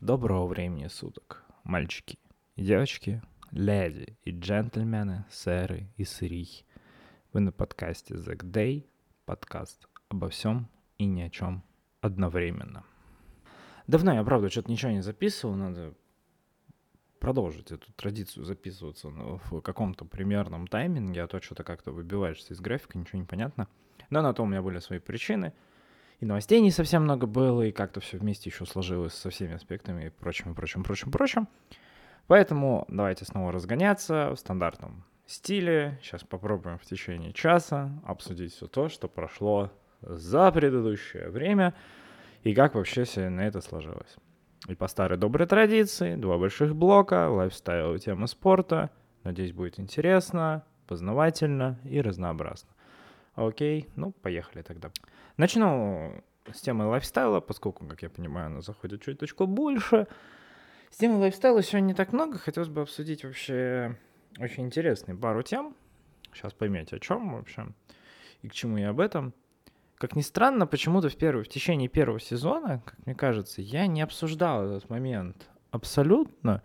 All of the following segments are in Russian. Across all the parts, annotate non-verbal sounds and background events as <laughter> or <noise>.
Доброго времени суток, мальчики девочки, леди и джентльмены, сэры и сырий. Вы на подкасте Zack Day, подкаст обо всем и ни о чем одновременно. Давно я, правда, что-то ничего не записывал, надо продолжить эту традицию записываться в каком-то примерном тайминге, а то что-то как-то выбиваешься из графика, ничего не понятно. Но на то у меня были свои причины — и новостей не совсем много было, и как-то все вместе еще сложилось со всеми аспектами и прочим, прочим, прочим, прочим. Поэтому давайте снова разгоняться в стандартном стиле. Сейчас попробуем в течение часа обсудить все то, что прошло за предыдущее время и как вообще все на это сложилось. И по старой доброй традиции, два больших блока, лайфстайл и тема спорта. Надеюсь, будет интересно, познавательно и разнообразно. Окей, ну, поехали тогда. Начну с темы лайфстайла, поскольку, как я понимаю, она заходит чуточку больше. С темы лайфстайла сегодня не так много. Хотелось бы обсудить вообще очень интересные пару тем. Сейчас поймете, о чем вообще и к чему я об этом. Как ни странно, почему-то в, первый, в течение первого сезона, как мне кажется, я не обсуждал этот момент абсолютно,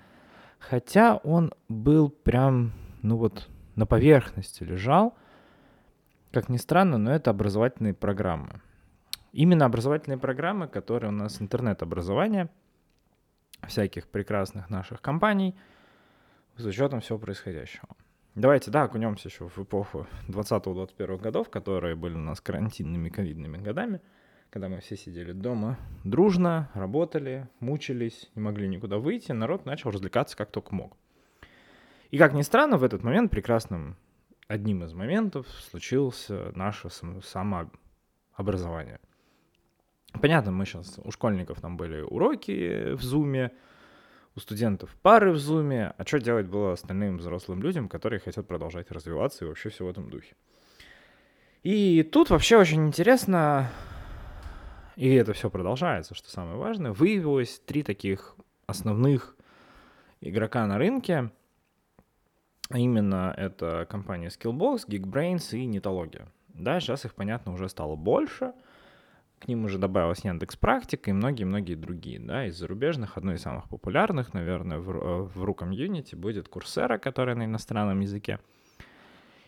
хотя он был прям, ну вот, на поверхности лежал. Как ни странно, но это образовательные программы. Именно образовательные программы, которые у нас интернет-образование всяких прекрасных наших компаний с учетом всего происходящего. Давайте, да, окунемся еще в эпоху 20-21 годов, которые были у нас карантинными ковидными годами, когда мы все сидели дома дружно, работали, мучились, не могли никуда выйти, народ начал развлекаться как только мог. И как ни странно, в этот момент прекрасным одним из моментов случилось наше самообразование. Понятно, мы сейчас, у школьников там были уроки в Зуме, у студентов пары в Зуме, а что делать было остальным взрослым людям, которые хотят продолжать развиваться и вообще все в этом духе. И тут вообще очень интересно, и это все продолжается, что самое важное, выявилось три таких основных игрока на рынке — а именно это компания Skillbox, Geekbrains и Нетология. Да, сейчас их, понятно, уже стало больше. К ним уже добавилась Яндекс Практика и многие-многие другие. Да, из зарубежных одной из самых популярных, наверное, в, э, в RU комьюнити будет Курсера, которая на иностранном языке.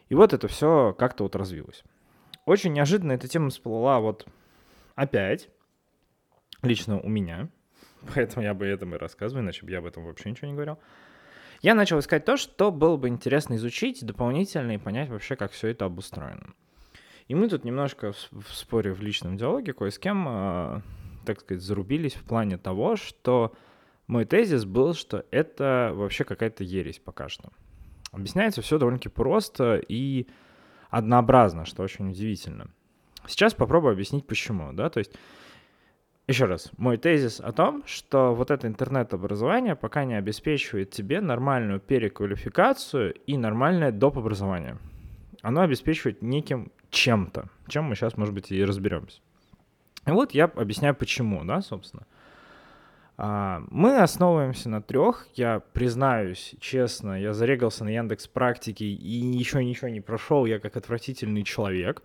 И вот это все как-то вот развилось. Очень неожиданно эта тема всплыла вот опять, лично у меня. <laughs> Поэтому я бы этом и рассказываю, иначе бы я об этом вообще ничего не говорил я начал искать то, что было бы интересно изучить дополнительно и понять вообще, как все это обустроено. И мы тут немножко в споре в личном диалоге кое с кем, э, так сказать, зарубились в плане того, что мой тезис был, что это вообще какая-то ересь пока что. Объясняется все довольно-таки просто и однообразно, что очень удивительно. Сейчас попробую объяснить почему, да, то есть еще раз, мой тезис о том, что вот это интернет-образование пока не обеспечивает тебе нормальную переквалификацию и нормальное доп. образование. Оно обеспечивает неким чем-то, чем мы сейчас, может быть, и разберемся. И вот я объясняю, почему, да, собственно. А, мы основываемся на трех. Я признаюсь честно, я зарегался на Яндекс практике и еще ничего не прошел. Я как отвратительный человек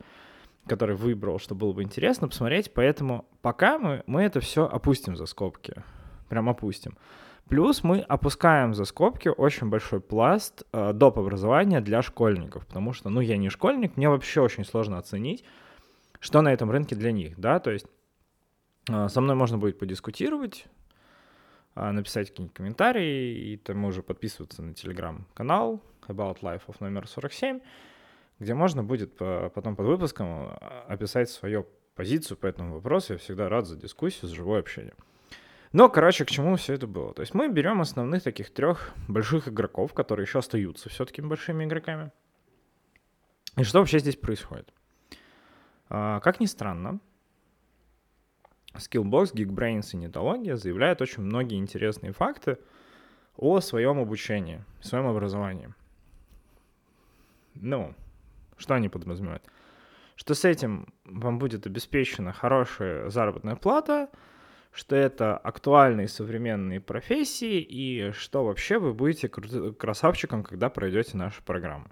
который выбрал, что было бы интересно посмотреть. Поэтому пока мы, мы это все опустим за скобки. Прям опустим. Плюс мы опускаем за скобки очень большой пласт э, доп. образования для школьников, потому что, ну, я не школьник, мне вообще очень сложно оценить, что на этом рынке для них, да, то есть э, со мной можно будет подискутировать, э, написать какие-нибудь комментарии, и там уже подписываться на телеграм-канал About Life of номер 47, где можно будет потом под выпуском а, описать свою позицию по этому вопросу. Я всегда рад за дискуссию, за живое общение. Но, короче, к чему все это было? То есть мы берем основных таких трех больших игроков, которые еще остаются все-таки большими игроками. И что вообще здесь происходит? А, как ни странно, Skillbox, Geekbrains и Нетология заявляют очень многие интересные факты о своем обучении, своем образовании. Ну, что они подразумевают? Что с этим вам будет обеспечена хорошая заработная плата, что это актуальные современные профессии и что вообще вы будете красавчиком, когда пройдете наши программы.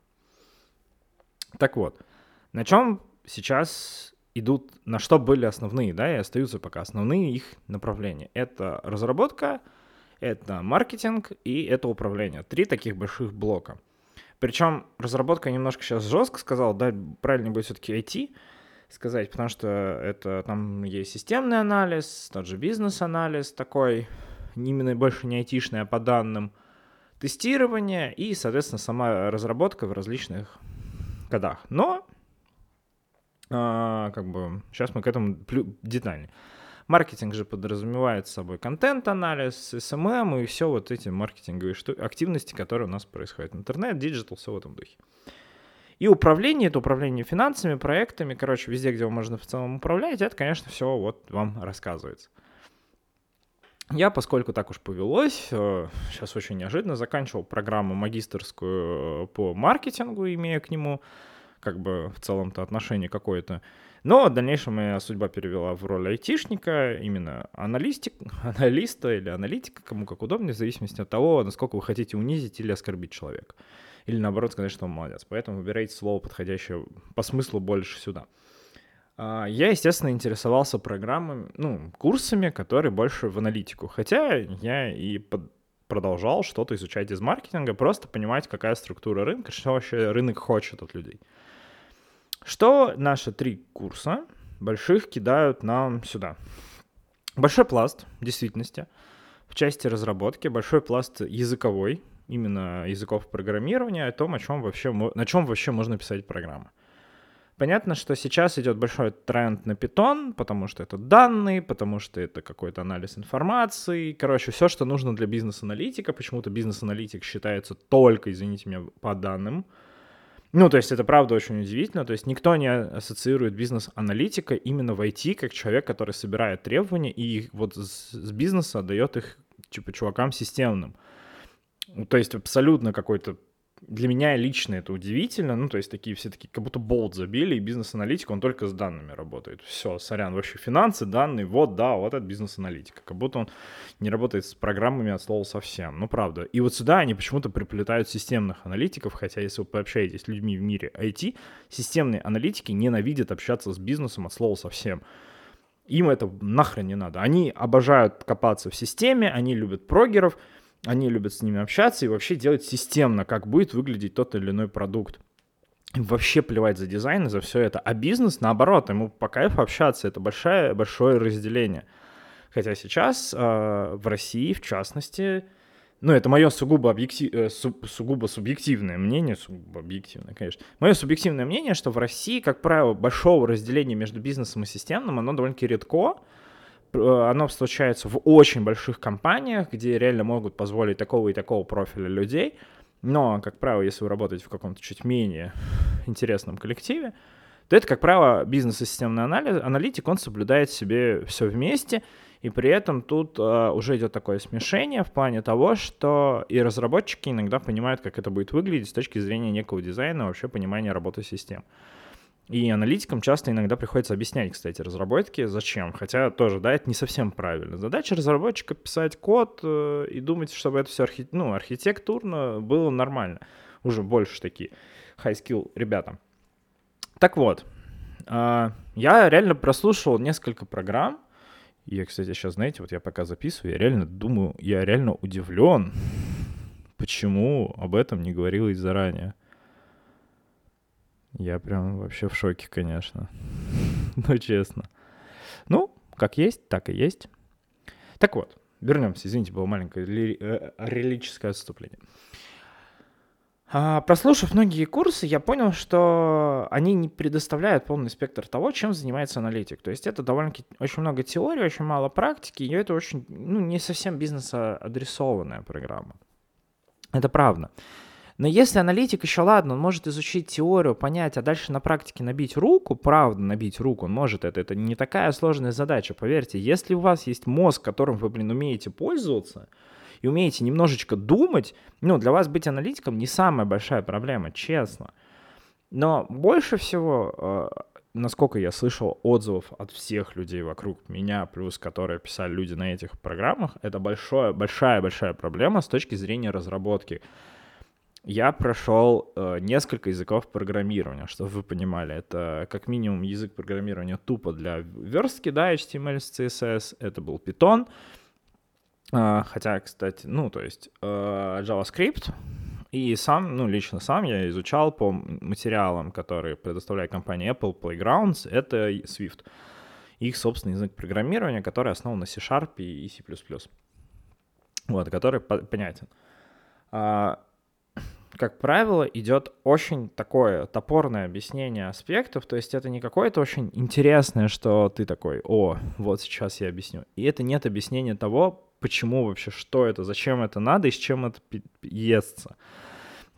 Так вот, на чем сейчас идут, на что были основные, да, и остаются пока основные их направления. Это разработка Это маркетинг и это управление. Три таких больших блока. Причем разработка немножко сейчас жестко сказал, да, правильно будет все-таки IT сказать, потому что это там есть системный анализ, тот же бизнес-анализ такой, именно больше не айтишный, а по данным, тестирование и, соответственно, сама разработка в различных кодах. Но, а, как бы, сейчас мы к этому детальнее. Маркетинг же подразумевает собой контент-анализ, SMM и все вот эти маркетинговые активности, которые у нас происходят. Интернет, digital, все в этом духе. И управление, это управление финансами, проектами, короче, везде, где можно в целом управлять, это, конечно, все вот вам рассказывается. Я, поскольку так уж повелось, сейчас э, очень неожиданно заканчивал программу магистрскую э, по маркетингу, имея к нему как бы в целом-то отношение какое-то. Но в дальнейшем моя судьба перевела в роль айтишника, именно аналистик, <laughs> аналиста или аналитика, кому как удобнее, в зависимости от того, насколько вы хотите унизить или оскорбить человека. Или наоборот сказать, что он молодец. Поэтому выбирайте слово, подходящее по смыслу больше сюда. А, я, естественно, интересовался программами, ну, курсами, которые больше в аналитику. Хотя я и под продолжал что-то изучать из маркетинга, просто понимать, какая структура рынка, что вообще рынок хочет от людей. Что наши три курса больших кидают нам сюда? Большой пласт действительности в части разработки, большой пласт языковой, именно языков программирования, о том, о чем вообще, на чем вообще можно писать программы. Понятно, что сейчас идет большой тренд на Python, потому что это данные, потому что это какой-то анализ информации. Короче, все, что нужно для бизнес-аналитика. Почему-то бизнес-аналитик считается только, извините меня, по данным. Ну, то есть это правда очень удивительно. То есть никто не ассоциирует бизнес-аналитика именно в IT как человек, который собирает требования и вот с, бизнеса дает их типа чувакам системным. То есть абсолютно какой-то для меня лично это удивительно. Ну, то есть такие все такие, как будто болт забили, и бизнес-аналитик, он только с данными работает. Все, сорян, вообще финансы, данные, вот, да, вот это бизнес-аналитика. Как будто он не работает с программами от слова совсем. Ну, правда. И вот сюда они почему-то приплетают системных аналитиков, хотя если вы пообщаетесь с людьми в мире IT, системные аналитики ненавидят общаться с бизнесом от слова совсем. Им это нахрен не надо. Они обожают копаться в системе, они любят прогеров, они любят с ними общаться и вообще делать системно, как будет выглядеть тот или иной продукт. Им вообще плевать за дизайн и за все это. А бизнес, наоборот, ему по кайфу общаться. Это большое, большое разделение. Хотя сейчас э, в России, в частности, ну, это мое сугубо, объектив, э, су, сугубо субъективное мнение, сугубо объективное, конечно. Мое субъективное мнение, что в России, как правило, большого разделения между бизнесом и системным, оно довольно-таки редко. Э, оно случается в очень больших компаниях, где реально могут позволить такого и такого профиля людей. Но, как правило, если вы работаете в каком-то чуть менее интересном коллективе, то это, как правило, бизнес и системный анализ, аналитик, он соблюдает себе все вместе, и при этом тут uh, уже идет такое смешение в плане того, что и разработчики иногда понимают, как это будет выглядеть с точки зрения некого дизайна, вообще понимания работы систем. И аналитикам часто иногда приходится объяснять, кстати, разработки, зачем. Хотя тоже, да, это не совсем правильно. Задача разработчика писать код э, и думать, чтобы это все архи... ну, архитектурно было нормально. Уже больше такие high skill ребята. Так вот, э, я реально прослушал несколько программ. Я, кстати, сейчас, знаете, вот я пока записываю, я реально думаю, я реально удивлен, <laughs> почему об этом не говорилось заранее. Я прям вообще в шоке, конечно. <laughs> ну, честно. Ну, как есть, так и есть. Так вот, вернемся. Извините, было маленькое ли, э, релическое отступление. А, прослушав многие курсы, я понял, что они не предоставляют полный спектр того, чем занимается аналитик. То есть это довольно-таки очень много теории, очень мало практики, и это очень, ну, не совсем бизнес-адресованная программа. Это правда. Но если аналитик еще, ладно, он может изучить теорию, понять, а дальше на практике набить руку, правда набить руку, он может это, это не такая сложная задача, поверьте. Если у вас есть мозг, которым вы, блин, умеете пользоваться, и умеете немножечко думать, ну, для вас быть аналитиком не самая большая проблема, честно. Но больше всего, э, насколько я слышал отзывов от всех людей вокруг меня, плюс которые писали люди на этих программах, это большая, большая, большая проблема с точки зрения разработки я прошел э, несколько языков программирования, чтобы вы понимали. Это как минимум язык программирования тупо для верстки, да, HTML, CSS. Это был Python. А, хотя, кстати, ну, то есть э, JavaScript, и сам, ну, лично сам я изучал по материалам, которые предоставляет компания Apple Playgrounds, это Swift. Их собственный язык программирования, который основан на C-Sharp и C++. Вот, который понятен. А, как правило, идет очень такое топорное объяснение аспектов, то есть это не какое-то очень интересное, что ты такой, о, вот сейчас я объясню. И это нет объяснения того, почему вообще, что это, зачем это надо и с чем это естся.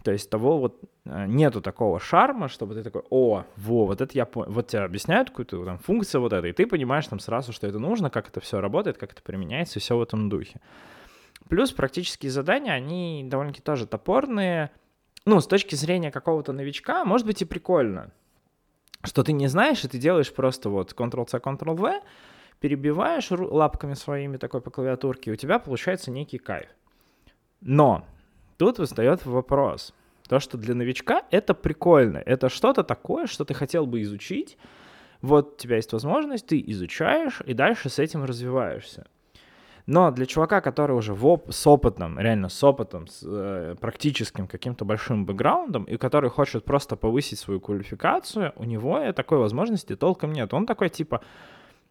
То есть того вот э, нету такого шарма, чтобы ты такой, о, во, вот это я понял, вот тебе объясняют какую-то там функцию вот этой, и ты понимаешь там сразу, что это нужно, как это все работает, как это применяется, и все в этом духе. Плюс практические задания, они довольно-таки тоже топорные, ну, с точки зрения какого-то новичка, может быть и прикольно, что ты не знаешь, и ты делаешь просто вот Ctrl-C, Ctrl-V, перебиваешь лапками своими такой по клавиатурке, и у тебя получается некий кайф. Но тут встает вопрос. То, что для новичка это прикольно, это что-то такое, что ты хотел бы изучить, вот у тебя есть возможность, ты изучаешь и дальше с этим развиваешься. Но для чувака, который уже в оп- с опытом, реально с опытом, с э, практическим каким-то большим бэкграундом, и который хочет просто повысить свою квалификацию, у него такой возможности толком нет. Он такой типа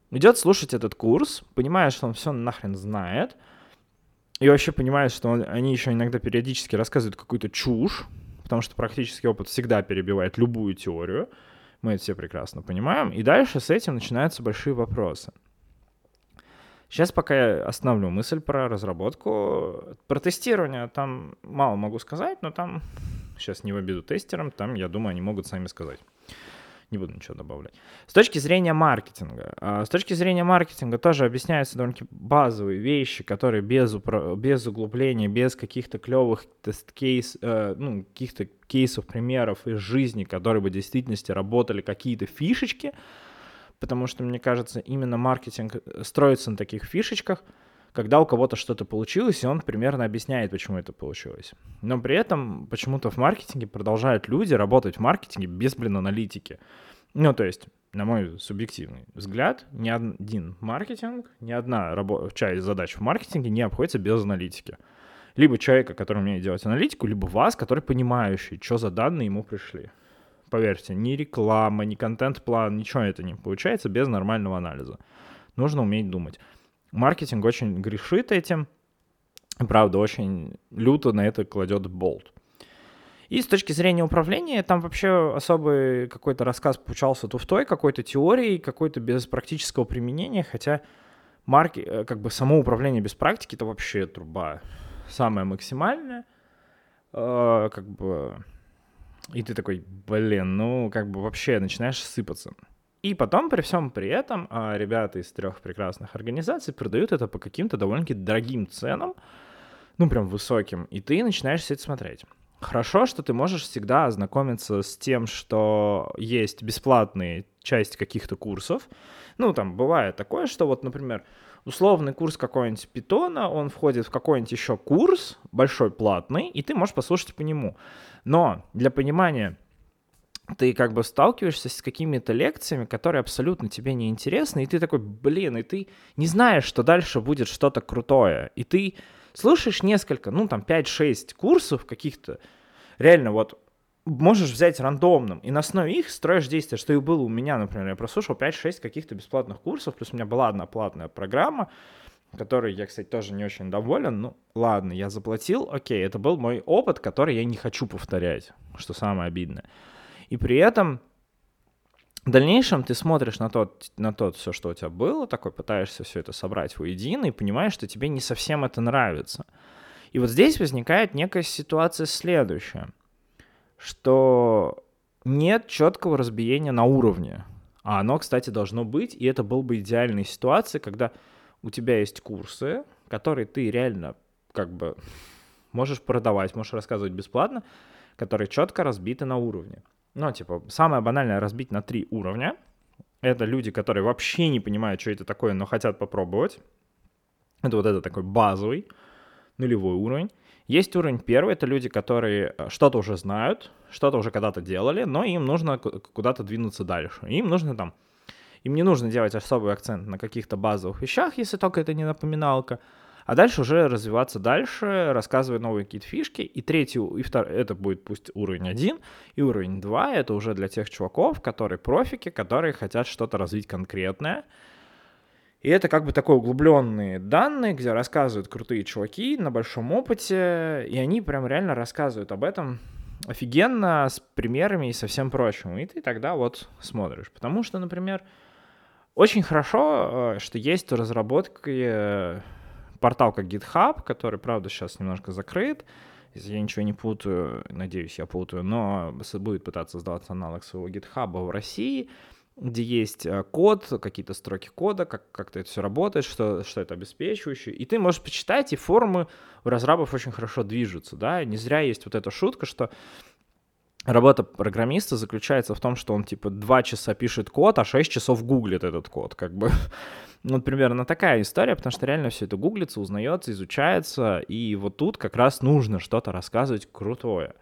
идет слушать этот курс, понимает, что он все нахрен знает, и вообще понимает, что он, они еще иногда периодически рассказывают какую-то чушь, потому что практический опыт всегда перебивает любую теорию. Мы это все прекрасно понимаем. И дальше с этим начинаются большие вопросы. Сейчас пока я остановлю мысль про разработку. Про тестирование там мало могу сказать, но там, сейчас не в обиду тестерам, там, я думаю, они могут сами сказать. Не буду ничего добавлять. С точки зрения маркетинга. А, с точки зрения маркетинга тоже объясняются довольно базовые вещи, которые без, упро... без углубления, без каких-то клевых тест-кейс, э, ну, каких-то кейсов, примеров из жизни, которые бы в действительности работали какие-то фишечки, потому что, мне кажется, именно маркетинг э, строится на таких фишечках, когда у кого-то что-то получилось, и он примерно объясняет, почему это получилось. Но при этом почему-то в маркетинге продолжают люди работать в маркетинге без, блин, аналитики. Ну, то есть, на мой субъективный взгляд, ни один маркетинг, ни одна рабо- часть задач в маркетинге не обходится без аналитики. Либо человека, который умеет делать аналитику, либо вас, который понимающий, что за данные ему пришли поверьте, ни реклама, ни контент-план, ничего это не получается без нормального анализа. Нужно уметь думать. Маркетинг очень грешит этим, правда, очень люто на это кладет болт. И с точки зрения управления, там вообще особый какой-то рассказ получался туфтой, какой-то теорией, какой-то без практического применения, хотя марки, э, как бы само управление без практики это вообще труба самая максимальная. Э, как бы и ты такой, блин, ну как бы вообще начинаешь сыпаться. И потом при всем при этом а, ребята из трех прекрасных организаций продают это по каким-то довольно-таки дорогим ценам, ну прям высоким, и ты начинаешь все это смотреть. Хорошо, что ты можешь всегда ознакомиться с тем, что есть бесплатные части каких-то курсов. Ну, там бывает такое, что вот, например, условный курс какой-нибудь питона, он входит в какой-нибудь еще курс, большой платный, и ты можешь послушать по нему. Но для понимания, ты как бы сталкиваешься с какими-то лекциями, которые абсолютно тебе не интересны, и ты такой, блин, и ты не знаешь, что дальше будет что-то крутое. И ты слушаешь несколько, ну там 5-6 курсов каких-то, реально вот можешь взять рандомным, и на основе их строишь действия, что и было у меня, например. Я прослушал 5-6 каких-то бесплатных курсов, плюс у меня была одна платная программа, которой я, кстати, тоже не очень доволен. Ну, ладно, я заплатил, окей, это был мой опыт, который я не хочу повторять, что самое обидное. И при этом в дальнейшем ты смотришь на тот, на тот все, что у тебя было, такой пытаешься все это собрать воедино и понимаешь, что тебе не совсем это нравится. И вот здесь возникает некая ситуация следующая, что нет четкого разбиения на уровне. А оно, кстати, должно быть, и это был бы идеальная ситуация, когда у тебя есть курсы, которые ты реально как бы можешь продавать, можешь рассказывать бесплатно, которые четко разбиты на уровне. Ну, типа, самое банальное разбить на три уровня. Это люди, которые вообще не понимают, что это такое, но хотят попробовать. Это вот это такой базовый, нулевой уровень. Есть уровень первый, это люди, которые э, что-то уже знают, что-то уже когда-то делали, но им нужно куда-то двинуться дальше. Им нужно там им не нужно делать особый акцент на каких-то базовых вещах, если только это не напоминалка. а дальше уже развиваться дальше, рассказывая новые какие-то фишки. И третий, и второй, это будет пусть уровень один, и уровень два, это уже для тех чуваков, которые профики, которые хотят что-то развить конкретное. И это как бы такой углубленные данные, где рассказывают крутые чуваки на большом опыте, и они прям реально рассказывают об этом офигенно, с примерами и со всем прочим. И ты тогда вот смотришь. Потому что, например, очень хорошо, э, что есть у разработки э, портал как GitHub, который, правда, сейчас немножко закрыт. Если я ничего не путаю, надеюсь, я путаю, но будет пытаться создаваться аналог своего GitHub в России, где есть э, код, какие-то строки кода, как, как это все работает, что, что это обеспечивающее. И ты можешь почитать, и форумы у разрабов очень хорошо движутся, да, не зря есть вот эта шутка, что работа программиста заключается в том, что он типа два часа пишет код, а 6 часов гуглит этот код, как бы. <laughs> Ну, примерно такая история, потому что реально все это гуглится, узнается, изучается, и вот тут как раз нужно что-то рассказывать крутое.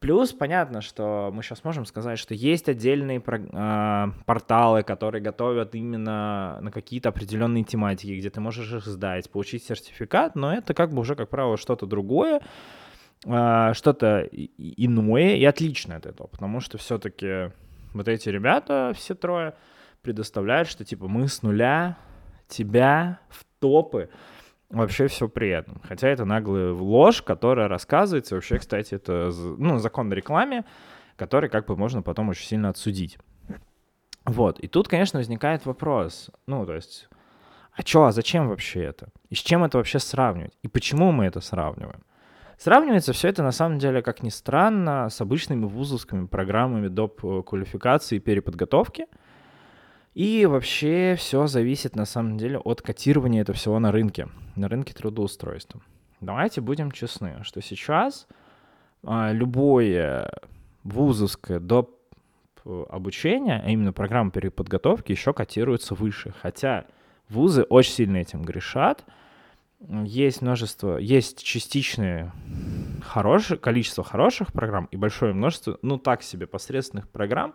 Плюс понятно, что мы сейчас можем сказать, что есть отдельные э, порталы, которые готовят именно на какие-то определенные тематики, где ты можешь их сдать, получить сертификат, но это как бы уже, как правило, что-то другое, что-то иное и отличное от этого, потому что все-таки вот эти ребята, все трое, предоставляют, что типа мы с нуля тебя в топы, вообще все приятно. Хотя это наглая ложь, которая рассказывается. Вообще, кстати, это ну, закон на рекламе, который как бы можно потом очень сильно отсудить. Вот. И тут, конечно, возникает вопрос. Ну, то есть, а чё, а зачем вообще это? И с чем это вообще сравнивать? И почему мы это сравниваем? Сравнивается все это, на самом деле, как ни странно, с обычными вузовскими программами доп. квалификации и переподготовки — и вообще все зависит на самом деле от котирования этого всего на рынке, на рынке трудоустройства. Давайте будем честны, что сейчас а, любое вузовское доп. обучение, а именно программа переподготовки, еще котируется выше. Хотя вузы очень сильно этим грешат. Есть множество, есть частичное хорошее количество хороших программ и большое множество, ну так себе, посредственных программ,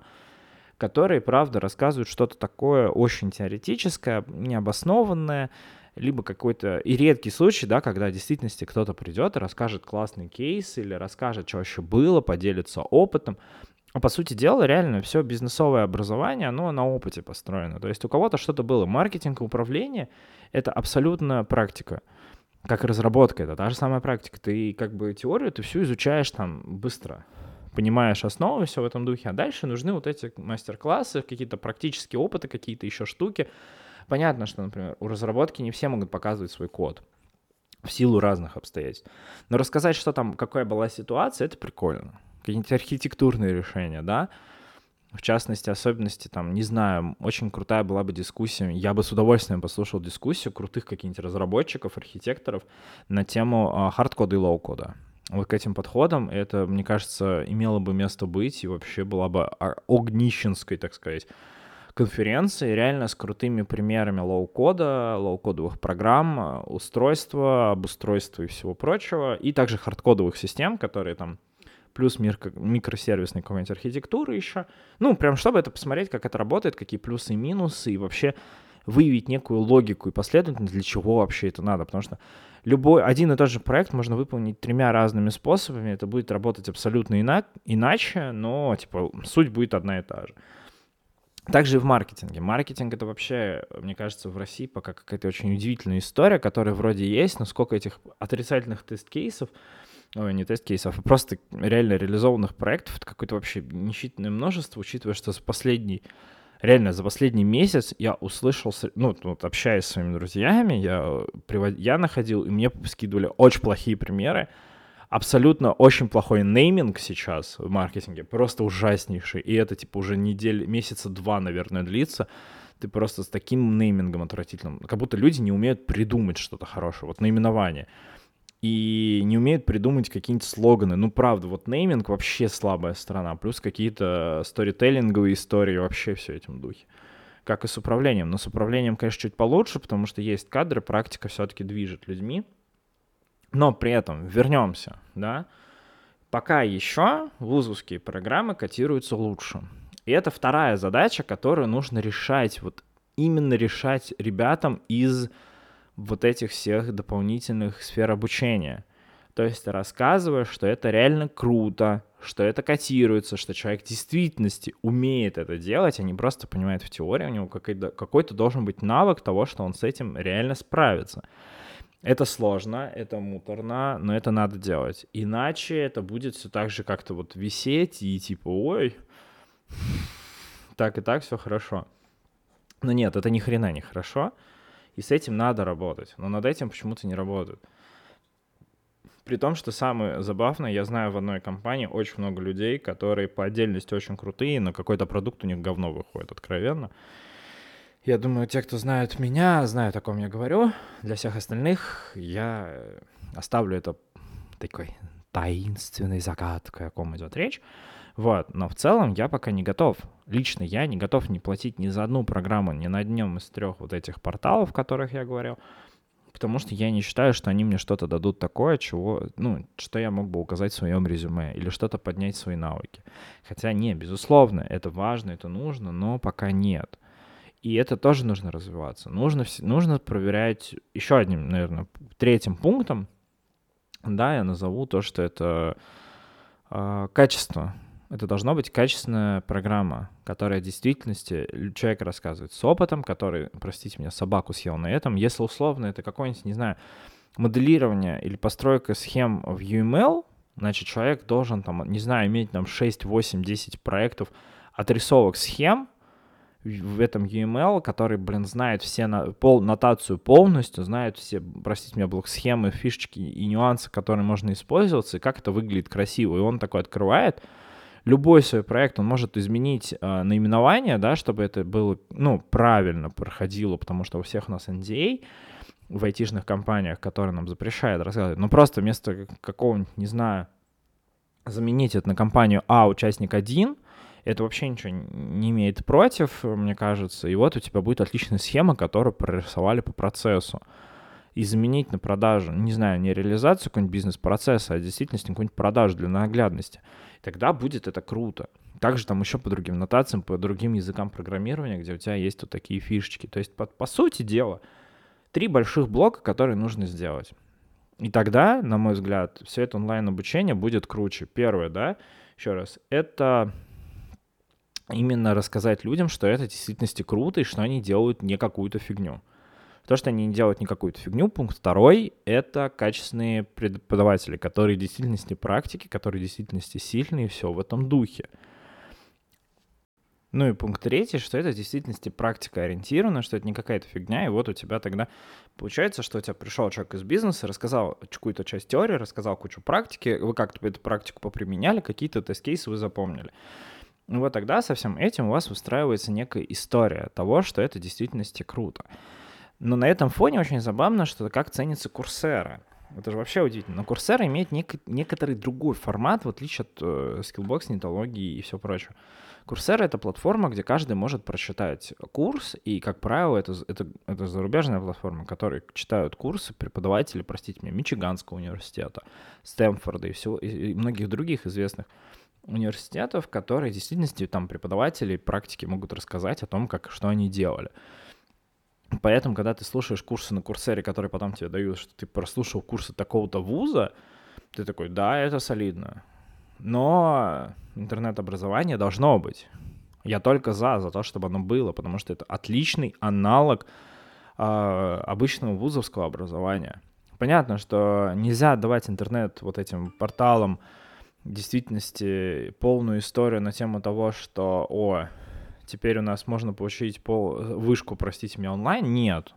которые, правда, рассказывают что-то такое очень теоретическое, необоснованное, либо какой-то и редкий случай, да, когда в действительности кто-то придет и расскажет классный кейс или расскажет, что еще было, поделится опытом. А по сути дела, реально все бизнесовое образование, оно на опыте построено. То есть у кого-то что-то было. Маркетинг и управление — это абсолютно практика. Как разработка, это та же самая практика. Ты как бы теорию, ты всю изучаешь там быстро понимаешь основы, все в этом духе, а дальше нужны вот эти мастер-классы, какие-то практические опыты, какие-то еще штуки. Понятно, что, например, у разработки не все могут показывать свой код в силу разных обстоятельств. Но рассказать, что там, какая была ситуация, это прикольно. Какие-нибудь архитектурные решения, да, в частности, особенности, там, не знаю, очень крутая была бы дискуссия, я бы с удовольствием послушал дискуссию крутых каких-нибудь разработчиков, архитекторов на тему hardcode а и low-code а. Вот к этим подходам, это, мне кажется, имело бы место быть и вообще была бы огнищенской, так сказать, конференции, реально с крутыми примерами low-code а, low-code овых программ, устройства, обустройства и всего прочего, и также hardcode овых систем, которые там плюс микросервисной какой-нибудь архитектуры еще. Ну, прям чтобы это посмотреть, как это работает, какие плюсы и минусы, и вообще выявить некую логику и последовательность, для чего вообще это надо, потому что любой один и тот же проект можно выполнить тремя разными способами, это будет работать абсолютно ина- иначе, но типа суть будет одна и та же. Также и в маркетинге. Маркетинг это вообще, мне кажется, в России пока какая-то очень удивительная история, которая вроде есть, но сколько этих отрицательных тест-кейсов, ой, не тест-кейсов, а просто реально реализованных проектов, это какое-то вообще несчитанное множество, учитывая, что с последней реально за последний месяц я услышал, ну, вот общаясь с своими друзьями, я, привод... я находил, и мне скидывали очень плохие примеры, абсолютно очень плохой нейминг сейчас в маркетинге, просто ужаснейший, и это типа уже неделя, месяца два, наверное, длится, ты просто с таким неймингом отвратительным, как будто люди не умеют придумать что-то хорошее, вот наименование и не умеют придумать какие-нибудь слоганы. Ну, правда, вот нейминг вообще слабая сторона, плюс какие-то сторителлинговые истории, вообще все этим духе. Как и с управлением. Но с управлением, конечно, чуть получше, потому что есть кадры, практика все-таки движет людьми. Но при этом вернемся, да, пока еще вузовские программы котируются лучше. И это вторая задача, которую нужно решать, вот именно решать ребятам из вот этих всех дополнительных сфер обучения. То есть ты рассказываешь, что это реально круто, что это котируется, что человек в действительности умеет это делать, а не просто понимает в теории, у него какой-то, какой-то должен быть навык того, что он с этим реально справится. Это сложно, это муторно, но это надо делать. Иначе это будет все так же как-то вот висеть и типа, ой, так и так все хорошо. Но нет, это ни хрена не хорошо, и с этим надо работать. Но над этим почему-то не работают. При том, что самое забавное, я знаю в одной компании очень много людей, которые по отдельности очень крутые, но какой-то продукт у них говно выходит, откровенно. Я думаю, те, кто знают меня, знают, о ком я говорю. Для всех остальных я оставлю это такой таинственной загадкой, о ком идет речь. Вот, но в целом я пока не готов. Лично я не готов не платить ни за одну программу, ни на одном из трех вот этих порталов, о которых я говорил потому что я не считаю, что они мне что-то дадут такое, чего, ну, что я мог бы указать в своем резюме или что-то поднять свои навыки. Хотя не, безусловно, это важно, это нужно, но пока нет. И это тоже нужно развиваться. Нужно, нужно проверять еще одним, наверное, третьим пунктом, да, я назову то, что это э, качество это должна быть качественная программа, которая в действительности человек рассказывает с опытом, который, простите меня, собаку съел на этом. Если условно это какое-нибудь, не знаю, моделирование или постройка схем в UML, значит, человек должен там, не знаю, иметь там 6, 8, 10 проектов отрисовок схем в этом UML, который, блин, знает все на, пол, нотацию полностью, знает все, простите меня, блок-схемы, фишечки и нюансы, которые можно использоваться, и как это выглядит красиво. И он такой открывает, любой свой проект, он может изменить э, наименование, да, чтобы это было, ну, правильно проходило, потому что у всех у нас NDA в айтишных компаниях, которые нам запрещают рассказывать. Ну, просто вместо какого-нибудь, не знаю, заменить это на компанию А, участник 1, это вообще ничего не имеет против, мне кажется. И вот у тебя будет отличная схема, которую прорисовали по процессу. И заменить на продажу, не знаю, не реализацию какого-нибудь бизнес-процесса, а действительно какую-нибудь продажу для наглядности тогда будет это круто. Также там еще по другим нотациям, по другим языкам программирования, где у тебя есть вот такие фишечки. То есть, по, по сути дела, три больших блока, которые нужно сделать. И тогда, на мой взгляд, все это онлайн-обучение будет круче. Первое, да, еще раз, это именно рассказать людям, что это в действительности круто и что они делают не какую-то фигню. То, что они не делают не какую-то фигню. Пункт второй — это качественные преподаватели, которые в действительности практики, которые в действительности сильные, и все в этом духе. Ну и пункт третий, что это в действительности практика ориентирована, что это не какая-то фигня, и вот у тебя тогда получается, что у тебя пришел человек из бизнеса, рассказал какую-то часть теории, рассказал кучу практики, вы как-то эту практику поприменяли, какие-то тест-кейсы вы запомнили. И вот тогда со всем этим у вас выстраивается некая история того, что это в действительности круто. Но на этом фоне очень забавно, что как ценится Курсера. Это же вообще удивительно. Но Курсера имеет нек- некоторый другой формат, в отличие от э, Skillbox, нетологии и все прочее. Курсера — это платформа, где каждый может прочитать курс, и, как правило, это, это, это зарубежная платформа, которой читают курсы преподаватели, простите меня, Мичиганского университета, Стэнфорда и, всего, и многих других известных университетов, которые в действительности там преподаватели практики могут рассказать о том, как, что они делали. Поэтому, когда ты слушаешь курсы на Курсере, которые потом тебе дают, что ты прослушал курсы такого-то вуза, ты такой, да, это солидно. Но интернет-образование должно быть. Я только за, за то, чтобы оно было, потому что это отличный аналог э, обычного вузовского образования. Понятно, что нельзя давать интернет вот этим порталам в действительности полную историю на тему того, что, о, теперь у нас можно получить пол, вышку, простите меня, онлайн, нет.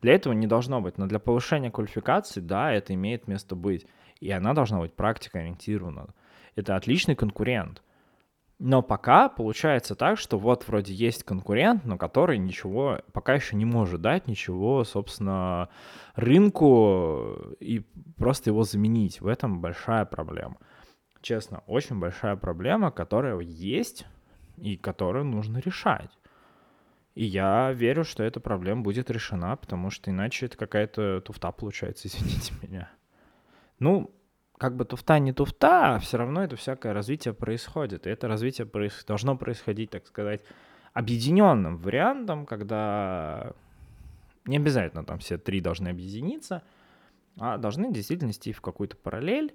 Для этого не должно быть, но для повышения квалификации, да, это имеет место быть. И она должна быть практикоориентирована. Это отличный конкурент. Но пока получается так, что вот вроде есть конкурент, но который ничего пока еще не может дать, ничего, собственно, рынку и просто его заменить. В этом большая проблема. Честно, очень большая проблема, которая есть, и которую нужно решать. И я верю, что эта проблема будет решена, потому что иначе это какая-то туфта получается, <laughs> извините меня. Ну, как бы туфта не туфта, а все равно это всякое развитие происходит. И это развитие проис... должно происходить, так сказать, объединенным вариантом, когда Не обязательно там все три должны объединиться, а должны действительно идти в какую-то параллель.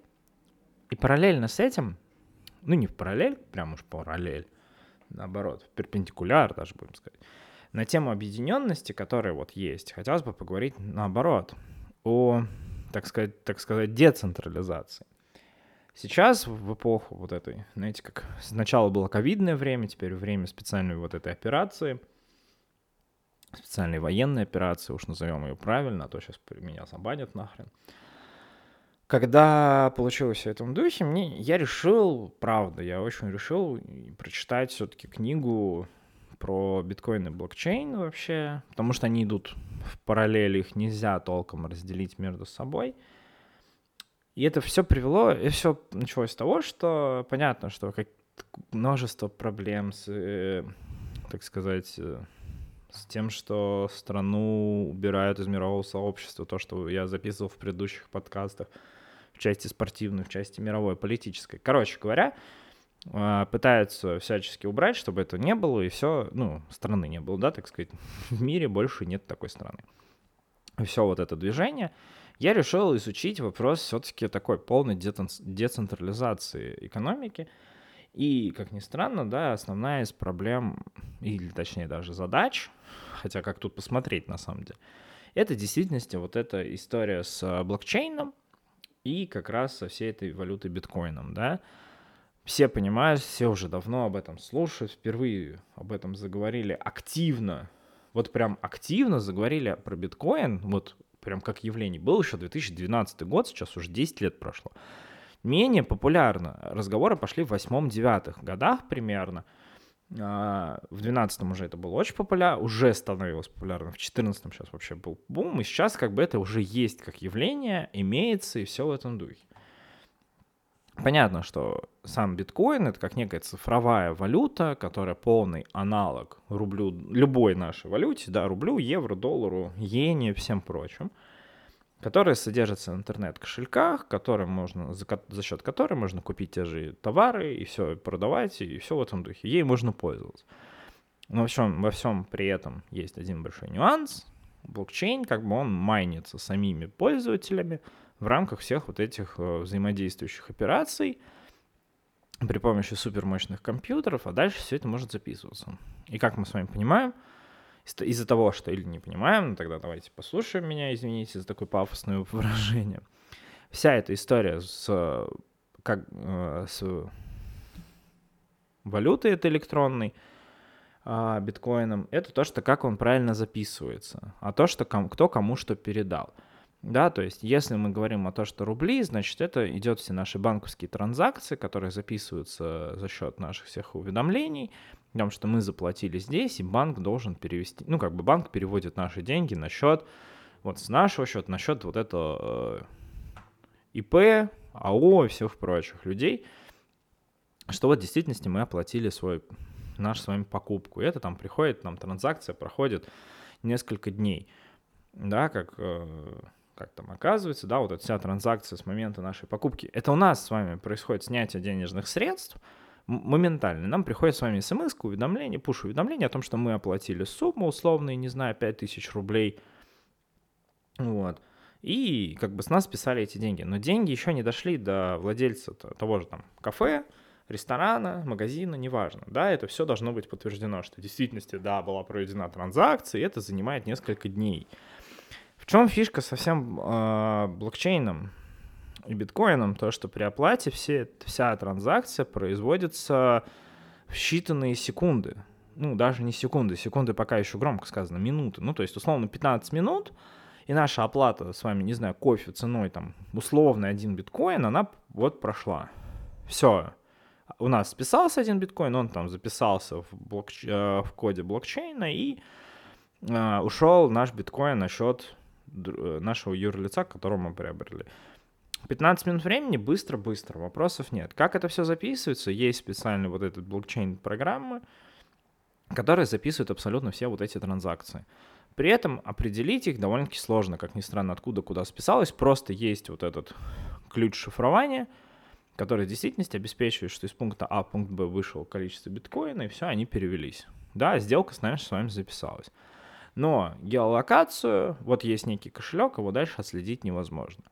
И параллельно с этим, ну не в параллель, прям уж параллель, наоборот, перпендикуляр даже будем сказать, на тему объединенности, которая вот есть, хотелось бы поговорить наоборот о, так сказать, так сказать, децентрализации. Сейчас, в эпоху вот этой, знаете, как сначала было ковидное время, теперь время специальной вот этой операции, специальной военной операции, уж назовем ее правильно, а то сейчас меня забанят нахрен. Когда получилось в этом духе, мне, я решил, правда, я очень решил прочитать все-таки книгу про биткоин и блокчейн вообще, потому что они идут в параллели, их нельзя толком разделить между собой. И это все привело, и все началось с того, что понятно, что как множество проблем с, э, так сказать, э, с тем, что страну убирают из мирового сообщества, то, что я записывал в предыдущих подкастах, в части спортивной, в части мировой, политической. Короче говоря, а, пытаются всячески убрать, чтобы это не было, и все, ну, страны не было, да, так сказать, <laughs> в мире больше нет такой страны. Все вот это движение, я решил изучить вопрос все-таки такой полной децентрализации экономики. И, как ни странно, да, основная из проблем, или точнее даже задач, хотя как тут посмотреть на самом деле, это в действительности вот эта история с блокчейном и как раз со всей этой валютой биткоином, да, все понимают, все уже давно об этом слушают, впервые об этом заговорили активно, вот прям активно заговорили про биткоин, вот прям как явление. Был еще 2012 год, сейчас уже 10 лет прошло. Менее популярно. Разговоры пошли в 8-9 годах примерно. А, в 12 уже это было очень популярно, уже становилось популярно. В 14 сейчас вообще был бум, и сейчас как бы это уже есть как явление, имеется, и все в этом духе. Понятно, что сам биткоин это как некая цифровая валюта, которая полный аналог рублю, любой нашей валюте, да, рублю, евро, доллару, иене, всем прочим, которая содержится в интернет-кошельках, которые можно, за, за счет которой можно купить те же товары и все продавать, и все в этом духе. Ей можно пользоваться. Но во всем, во всем при этом есть один большой нюанс. Блокчейн, как бы он майнится самими пользователями, в рамках всех вот этих э, взаимодействующих операций при помощи супермощных компьютеров, а дальше все это может записываться. И как мы с вами понимаем, из-за того, что или не понимаем, ну тогда давайте послушаем меня, извините за такое пафосное выражение. Вся эта история с, как, э, с валютой этой электронной, а, биткоином, это то, что как он правильно записывается, а то, что ком, кто кому что передал. Да, то есть если мы говорим о том, что рубли, значит, это идет все наши банковские транзакции, которые записываются за счет наших всех уведомлений, потому что мы заплатили здесь, и банк должен перевести, ну, как бы банк переводит наши деньги на счет, вот с нашего счета на счет вот этого э, ИП, АО и всех прочих людей, что вот в действительности мы оплатили свой, наш с вами покупку. И это там приходит, нам транзакция проходит несколько дней, да, как э, как там оказывается, да, вот эта вся транзакция с момента нашей покупки, это у нас с вами происходит снятие денежных средств моментально. Нам приходит с вами смс уведомление, пуш-уведомление о том, что мы оплатили сумму условную, не знаю, 5000 рублей, вот, и как бы с нас списали эти деньги. Но деньги еще не дошли до владельца того же там кафе, ресторана, магазина, неважно. Да, это все должно быть подтверждено, что в действительности, да, была проведена транзакция, и это занимает несколько дней чем фишка со всем э, блокчейном и биткоином? То, что при оплате все, вся транзакция производится в считанные секунды. Ну, даже не секунды, секунды пока еще громко сказано, минуты. Ну, то есть, условно, 15 минут, и наша оплата с вами, не знаю, кофе ценой там условно один биткоин, она вот прошла. Все. У нас списался один биткоин, он там записался в, блокч... Э, в коде блокчейна, и э, ушел наш биткоин на счет нашего юрлица, которого мы приобрели. 15 минут времени, быстро-быстро, вопросов нет. Как это все записывается? Есть специальный вот этот блокчейн-программы, которые записывают абсолютно все вот эти транзакции. При этом определить их довольно-таки сложно, как ни странно, откуда куда списалось. Просто есть вот этот ключ шифрования, который в действительности обеспечивает, что из пункта А в пункт Б вышел количество биткоина, и все, они перевелись. Да, сделка нами с вами записалась. Но геолокацию, вот есть некий кошелек, его дальше отследить невозможно.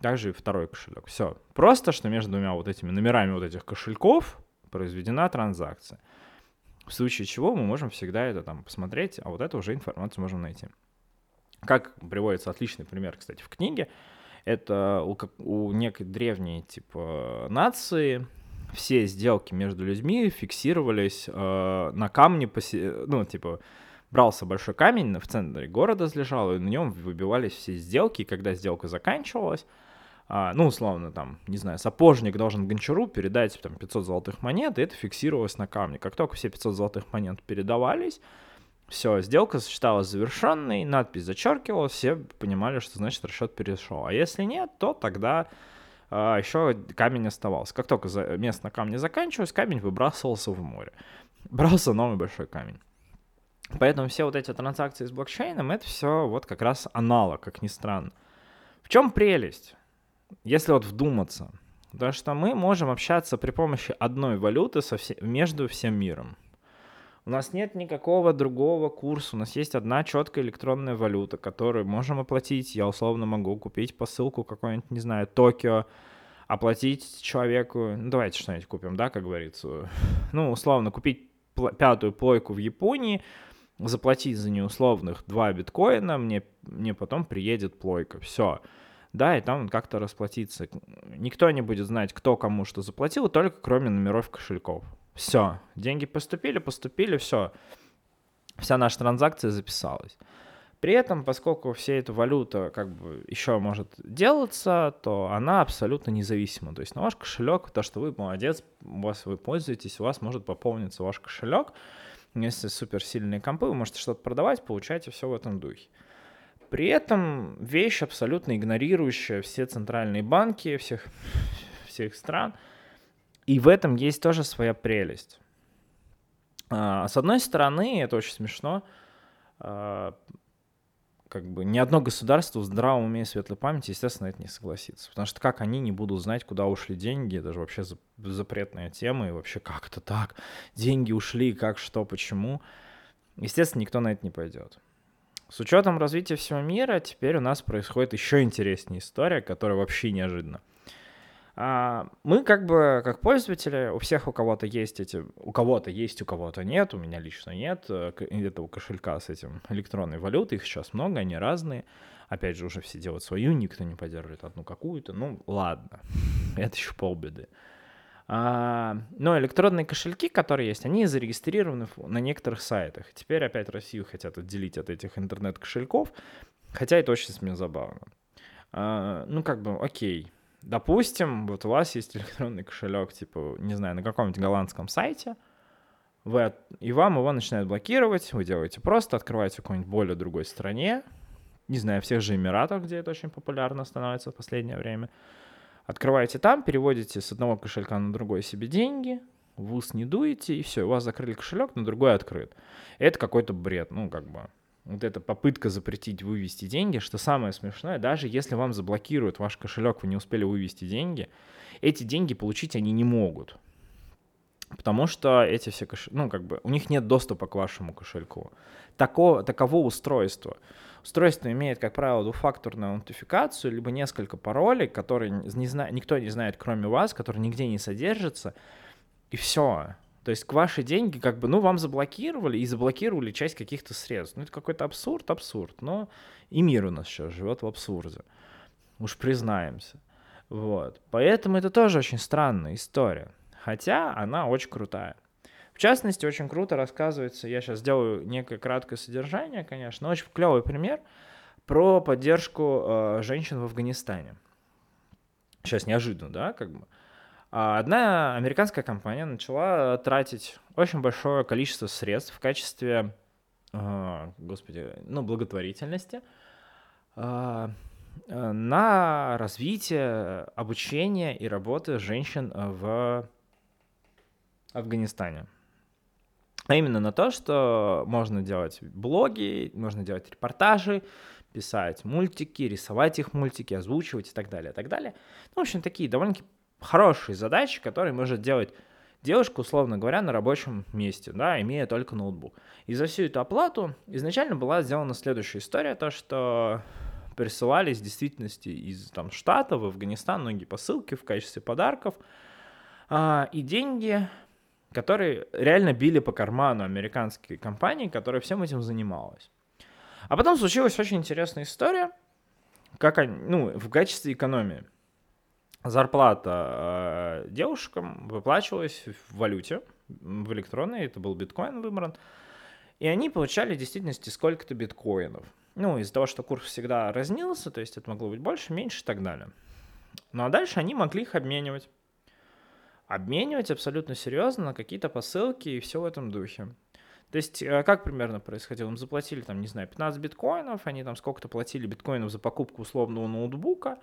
Также и второй кошелек. Все. Просто, что между двумя вот этими номерами вот этих кошельков произведена транзакция. В случае чего мы можем всегда это там посмотреть, а вот эту уже информацию можем найти. Как приводится отличный пример, кстати, в книге, это у, у некой древней типа нации все сделки между людьми фиксировались э, на камне, посе... ну, типа, брался большой камень в центре города лежал, и на нем выбивались все сделки, и когда сделка заканчивалась, а, ну, условно, там, не знаю, сапожник должен гончару передать там 500 золотых монет, и это фиксировалось на камне. Как только все 500 золотых монет передавались, все, сделка считалась завершенной, надпись зачеркивалась, все понимали, что значит расчет перешел. А если нет, то тогда а, еще камень оставался. Как только за, место на камне заканчивалось, камень выбрасывался в море. <laughs> Брался новый большой камень. Поэтому все вот эти транзакции с блокчейном, это все вот как раз аналог, как ни странно. В чем прелесть? Если вот вдуматься, то что мы можем общаться при помощи одной валюты со все, между всем миром. У нас нет никакого другого курса, у нас есть одна четкая электронная валюта, которую можем оплатить. Я условно могу купить посылку какой-нибудь, не знаю, Токио, оплатить человеку, ну давайте что-нибудь купим, да, как говорится. Ну, условно, купить пятую плойку в Японии, заплатить за неусловных 2 биткоина, мне, мне потом приедет плойка. Все. Да, и там как-то расплатиться. Никто не будет знать, кто кому что заплатил, только кроме номеров кошельков. Все. Деньги поступили, поступили, все. Вся наша транзакция записалась. При этом, поскольку вся эта валюта как бы еще может делаться, то она абсолютно независима. То есть на ваш кошелек, то, что вы молодец, у вас вы пользуетесь, у вас может пополниться ваш кошелек. Если суперсильные компы, вы можете что-то продавать, получаете все в этом духе. При этом вещь абсолютно игнорирующая все центральные банки всех, всех стран. И в этом есть тоже своя прелесть. А, с одной стороны, это очень смешно, а, как бы ни одно государство в здравом уме и светлой памяти, естественно, это не согласится. Потому что как они не будут знать, куда ушли деньги, это же вообще запретная тема, и вообще как это так, деньги ушли, как, что, почему. Естественно, никто на это не пойдет. С учетом развития всего мира, теперь у нас происходит еще интереснее история, которая вообще неожиданна. А, мы как бы, как пользователи, у всех у кого-то есть эти, у кого-то есть, у кого-то нет, у меня лично нет э, этого кошелька с этим электронной валютой, их сейчас много, они разные. Опять же, уже все делают свою, никто не поддерживает одну какую-то, ну ладно, <laughs> это еще полбеды. А, но электронные кошельки, которые есть, они зарегистрированы на некоторых сайтах. Теперь опять Россию хотят отделить от этих интернет-кошельков, хотя это очень смешно забавно. А, ну, как бы, окей. Допустим, вот у вас есть электронный кошелек, типа, не знаю, на каком-нибудь голландском сайте, вы, и вам его начинают блокировать, вы делаете просто, открываете в какой-нибудь более другой стране, не знаю, всех же Эмиратах, где это очень популярно становится в последнее время, Открываете там, переводите с одного кошелька на другой себе деньги, в ус не дуете, и все, у вас закрыли кошелек, но другой открыт. Это какой-то бред, ну, как бы. Вот эта попытка запретить вывести деньги, что самое смешное, даже если вам заблокируют ваш кошелек, вы не успели вывести деньги, эти деньги получить они не могут. Потому что эти все кошельки, ну, как бы, у них нет доступа к вашему кошельку. Тако, таково устройство. Устройство имеет, как правило, двухфакторную аутентификацию, либо несколько паролей, которые не зна- никто не знает, кроме вас, которые нигде не содержатся, и все. То есть к ваши деньги как бы, ну, вам заблокировали и заблокировали часть каких-то средств. Ну, это какой-то абсурд, абсурд. Но и мир у нас сейчас живет в абсурде. Уж признаемся. Вот. Поэтому это тоже очень странная история. Хотя она очень крутая. В частности, очень круто рассказывается, я сейчас сделаю некое краткое содержание, конечно, очень клевый пример про поддержку э, женщин в Афганистане. Сейчас неожиданно, да, как бы. А одна американская компания начала тратить очень большое количество средств в качестве, э, господи, ну, благотворительности э, на развитие обучения и работы женщин в Афганистане. А именно на то, что можно делать блоги, можно делать репортажи, писать мультики, рисовать их мультики, озвучивать и так далее, и так далее. Ну, в общем, такие довольно-таки хорошие задачи, которые может делать девушка, условно говоря, на рабочем месте, да, имея только ноутбук. И за всю эту оплату изначально была сделана следующая история, то, что присылались в действительности из там, Штатов в Афганистан многие посылки в качестве подарков, а, и деньги, которые реально били по карману американской компании, которая всем этим занималась. А потом случилась очень интересная история, как они, ну, в качестве экономии. Зарплата э, девушкам выплачивалась в валюте, в электронной, это был биткоин выбран, и они получали в действительности сколько-то биткоинов. Ну, из-за того, что курс всегда разнился, то есть это могло быть больше, меньше и так далее. Ну а дальше они могли их обменивать. Обменивать абсолютно серьезно на какие-то посылки и все в этом духе. То есть, э, как примерно происходило? Им заплатили, там, не знаю, 15 биткоинов, они там сколько-то платили биткоинов за покупку условного ноутбука,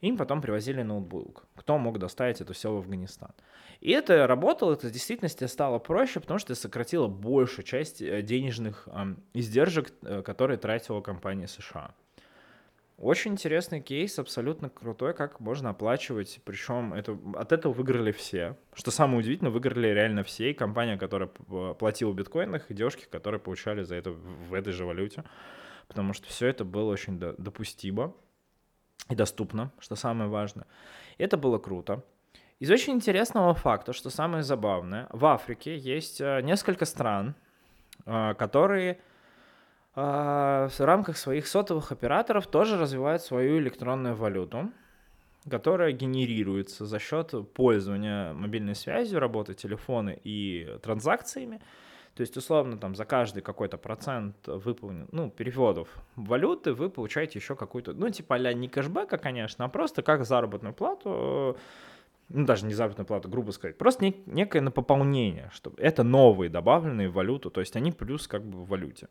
им потом привозили ноутбук. Кто мог доставить это все в Афганистан? И это работало, это в действительности стало проще, потому что сократило большую часть э, денежных э, издержек, э, которые тратила компания США. Очень интересный кейс, абсолютно крутой, как можно оплачивать, причем это, от этого выиграли все. Что самое удивительное, выиграли реально все, и компания, которая платила в биткоинах, и девушки, которые получали за это в этой же валюте, потому что все это было очень допустимо и доступно, что самое важное. Это было круто. Из очень интересного факта, что самое забавное, в Африке есть э, несколько стран, э, которые а, в рамках своих сотовых операторов тоже развивают свою электронную валюту, которая генерируется за счет пользования мобильной связью, работы телефона и транзакциями. То есть, условно, там за каждый какой-то процент выполнен, ну, переводов валюты вы получаете еще какую-то, ну, типа а не кэшбэка, конечно, а просто как заработную плату, ну, даже не заработную плату, грубо сказать, просто нек- некое на пополнение, что это новые добавленные в валюту, то есть они плюс как бы в валюте.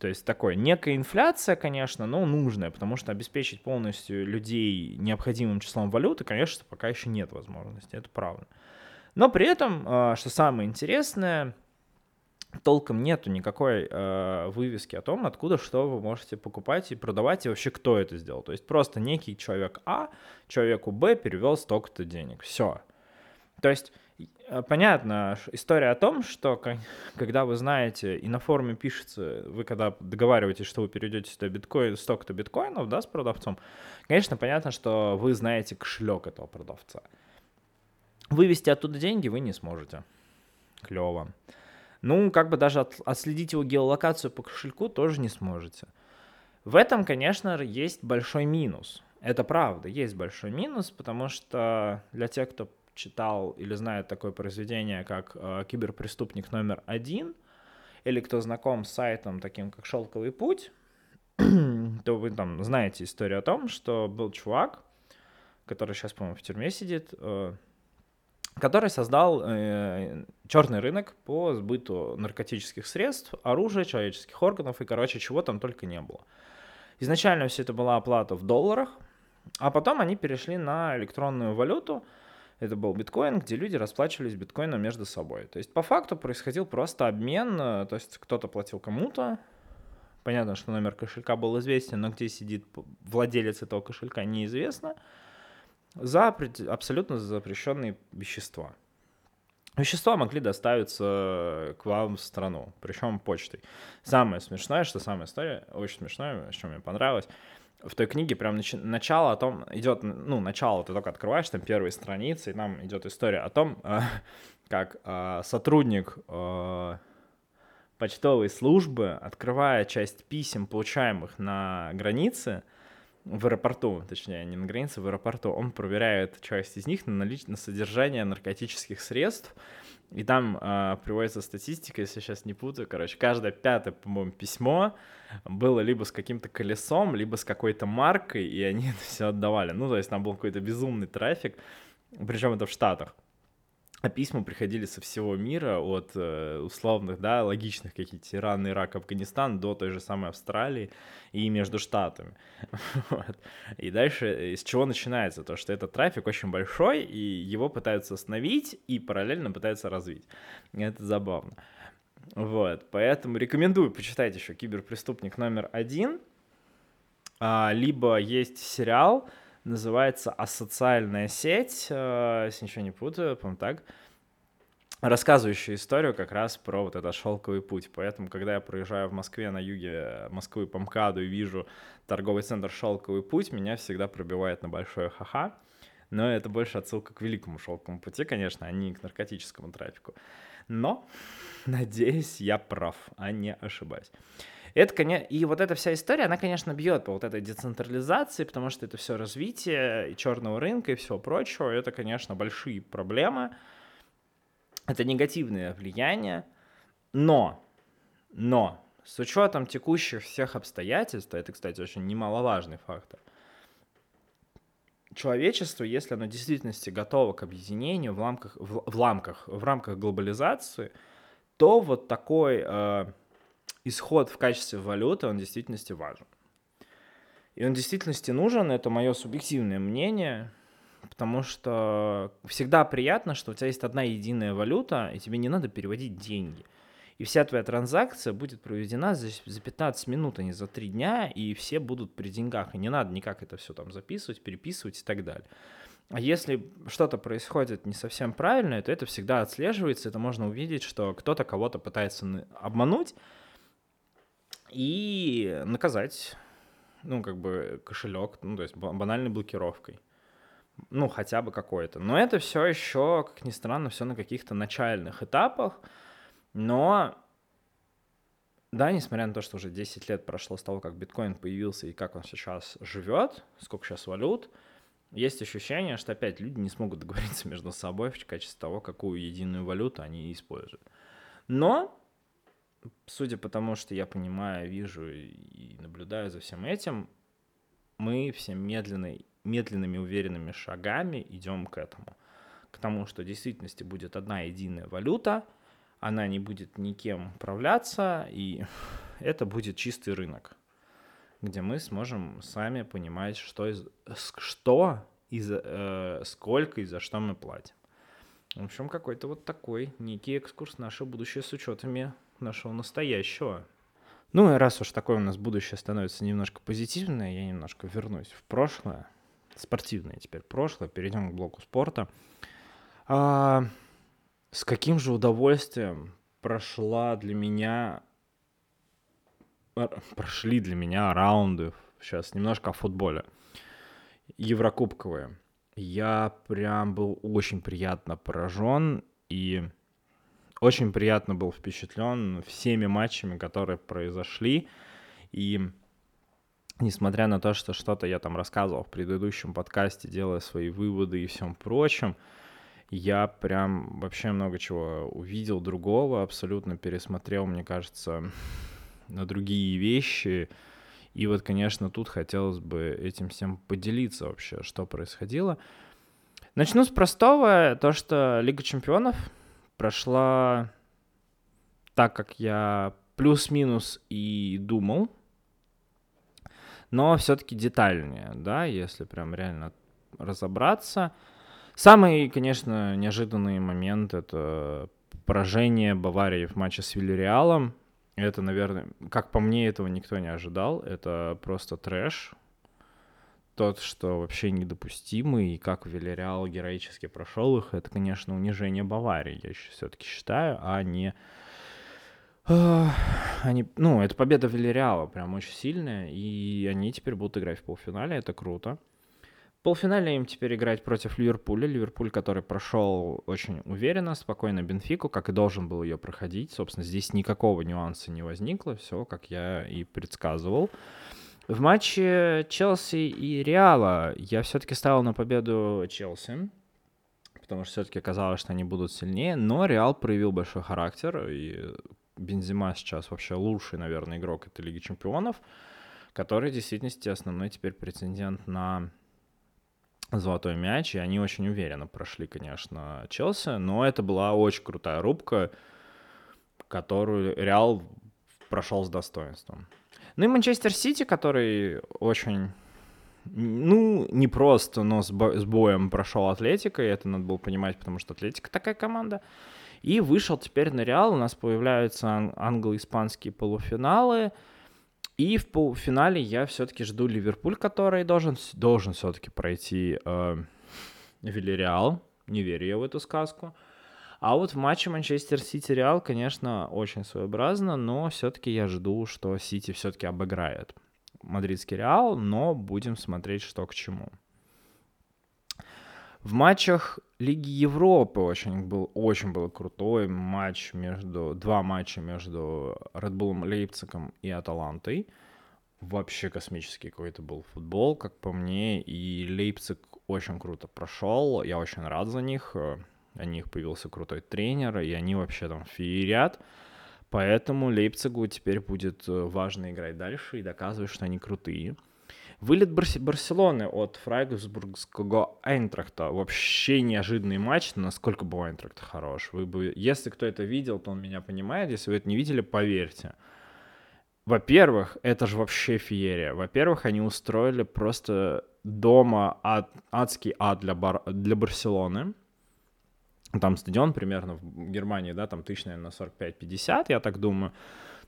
То есть такое, некая инфляция, конечно, но нужная, потому что обеспечить полностью людей необходимым числом валюты, конечно, пока еще нет возможности, это правда. Но при этом, а, что самое интересное, толком нету никакой э, вывески о том, откуда что вы можете покупать и продавать, и вообще кто это сделал. То есть просто некий человек А человеку Б перевел столько-то денег. Все. То есть Э, понятно, история о том, что когда вы знаете, и на форуме пишется, вы когда договариваетесь, что вы перейдете сюда биткоин, столько-то биткоинов, да, с продавцом, конечно, понятно, что вы знаете кошелек этого продавца. Вывести оттуда деньги вы не сможете. Клево. Ну, как бы даже от, отследить его геолокацию по кошельку тоже не сможете. В этом, конечно, есть большой минус. Это правда, есть большой минус, потому что для тех, кто читал или знает такое произведение, как э, «Киберпреступник номер один», или кто знаком с сайтом таким, как «Шелковый путь», <clears throat> то вы там знаете историю о том, что был чувак, который сейчас, по-моему, в тюрьме сидит, э, который создал э, черный рынок по сбыту наркотических средств, оружия, человеческих органов и, короче, чего там только не было. Изначально все это была оплата в долларах, а потом они перешли на электронную валюту — это был биткоин, где люди расплачивались биткоином между собой. То есть по факту происходил просто обмен, э, то есть кто-то платил кому-то, понятно, что номер кошелька был известен, но где сидит владелец этого кошелька неизвестно, за абсолютно запрещенные вещества. Вещества могли доставиться к вам в страну, причем почтой. Самое смешное, что самая история, очень смешная, что мне понравилось, в той книге прям нач- начало о том, идет, ну, начало ты только открываешь, там первые страницы, и там идет история о том, э, как э, сотрудник э, почтовой службы, открывая часть писем, получаемых на границе, в аэропорту, точнее, не на границе, в аэропорту, он проверяет часть из них на, налич... на содержание наркотических средств, и там э, приводится статистика, если сейчас не путаю, короче, каждое пятое, по-моему, письмо было либо с каким-то колесом, либо с какой-то маркой, и они <laughs> это все отдавали. Ну, то есть там был какой-то безумный трафик, причем это в Штатах. А письма приходили со всего мира, от э, условных, да, логичных каких-то Иран, Ирак, Афганистан до той же самой Австралии и между штатами. <laughs> вот. И дальше из чего начинается? То, что этот трафик очень большой, и его пытаются остановить, и параллельно пытаются развить. Это забавно. Вот, поэтому рекомендую почитать еще «Киберпреступник номер один». А, либо есть сериал, называется «Асоциальная сеть», э, если ничего не путаю, по-моему, так. рассказывающая историю как раз про вот этот шелковый путь. Поэтому, когда я проезжаю в Москве на юге Москвы по МКАДу и вижу торговый центр «Шелковый путь», меня всегда пробивает на большое ха-ха. Но это больше отсылка к великому шелковому пути, конечно, а не к наркотическому трафику. Но, <laughs> надеюсь, я прав, а не ошибаюсь. Это, конечно, и вот эта вся история, она, конечно, бьет по вот этой децентрализации, потому что это все развитие и черного рынка и всего прочего. Это, конечно, большие проблемы. Это негативное влияние. Но, но, с учетом текущих всех обстоятельств, это, кстати, очень немаловажный фактор, человечество, если оно в действительности готово к объединению в рамках, в, в рамках, в рамках глобализации, то вот такой э, исход в качестве валюты, он в действительности важен. И он в действительности нужен, это мое субъективное мнение, потому что всегда приятно, что у тебя есть одна единая валюта, и тебе не надо переводить деньги – и вся твоя транзакция будет проведена за, за 15 минут, а не за 3 дня, и все будут при деньгах, и не надо никак это все там записывать, переписывать и так далее. А если что-то происходит не совсем правильно, то это всегда отслеживается, это можно увидеть, что кто-то кого-то пытается обмануть и наказать, ну, как бы кошелек, ну, то есть банальной блокировкой. Ну, хотя бы какой-то. Но это все еще, как ни странно, все на каких-то начальных этапах. Но, да, несмотря на то, что уже 10 лет прошло с того, как биткоин появился и как он сейчас живет, сколько сейчас валют, есть ощущение, что опять люди не смогут договориться <laughs> между собой в качестве того, какую единую валюту они используют. Но, судя по тому, что я понимаю, вижу и наблюдаю за всем этим, мы все медленной, медленными уверенными шагами идем к этому. К тому, что в действительности будет одна единая валюта – она не будет никем управляться, и <laughs> это будет чистый рынок, где мы сможем сами понимать, что, из, что и за, э, сколько и за что мы платим. В общем, какой-то вот такой некий экскурс наше будущее с учетами нашего настоящего. Ну и раз уж такое у нас будущее становится немножко позитивное, я немножко вернусь в прошлое, спортивное теперь прошлое, перейдем к блоку спорта. А, с каким же удовольствием прошла для меня прошли для меня раунды сейчас немножко о футболе еврокубковые я прям был очень приятно поражен и очень приятно был впечатлен всеми матчами, которые произошли. И несмотря на то, что что-то я там рассказывал в предыдущем подкасте, делая свои выводы и всем прочем, я прям вообще много чего увидел другого, абсолютно пересмотрел, мне кажется, <laughs> на другие вещи. И вот, конечно, тут хотелось бы этим всем поделиться вообще, что происходило. Начну с простого, то, что Лига Чемпионов прошла так, как я плюс-минус и думал, но все-таки детальнее, да, если прям реально разобраться — Самый, конечно, неожиданный момент — это поражение Баварии в матче с Вильяреалом. Это, наверное, как по мне, этого никто не ожидал. Это просто трэш. Тот, что вообще недопустимый, и как Вильяреал героически прошел их, это, конечно, унижение Баварии, я все-таки считаю, а не... Они, ну, это победа Вильяреала прям очень сильная, и они теперь будут играть в полуфинале, это круто полуфинале им теперь играть против Ливерпуля. Ливерпуль, который прошел очень уверенно, спокойно Бенфику, как и должен был ее проходить. Собственно, здесь никакого нюанса не возникло. Все, как я и предсказывал. В матче Челси и Реала я все-таки ставил на победу Челси, потому что все-таки казалось, что они будут сильнее, но Реал проявил большой характер, и Бензима сейчас вообще лучший, наверное, игрок этой Лиги Чемпионов, который в действительности основной теперь претендент на золотой мяч, и они очень уверенно прошли, конечно, Челси, но это была очень крутая рубка, которую Реал прошел с достоинством. Ну и Манчестер Сити, который очень, ну, не просто, но с, бо- с боем прошел Атлетика, и это надо было понимать, потому что Атлетика такая команда. И вышел теперь на Реал, у нас появляются ан- англо-испанские полуфиналы — и в полуфинале я все-таки жду Ливерпуль, который должен, должен все-таки пройти э, Вильяреал. Не верю я в эту сказку. А вот в матче Манчестер Сити Реал, конечно, очень своеобразно, но все-таки я жду, что Сити все-таки обыграет мадридский Реал, но будем смотреть, что к чему. В матчах Лиги Европы очень был, очень был крутой матч между, два матча между Red Bull Лейпцигом и Аталантой. Вообще космический какой-то был футбол, как по мне, и Лейпциг очень круто прошел, я очень рад за них, у них появился крутой тренер, и они вообще там феерят. Поэтому Лейпцигу теперь будет э, важно играть дальше и доказывать, что они крутые. Вылет Барси- Барселоны от Фрайгсбургского Айнтрахта. Вообще неожиданный матч, насколько был Айнтрахт хорош. Вы бы, если кто это видел, то он меня понимает. Если вы это не видели, поверьте. Во-первых, это же вообще феерия. Во-первых, они устроили просто дома ад, адский ад для, бар, для Барселоны. Там стадион примерно в Германии, да, там тысяч, наверное, на 45-50, я так думаю.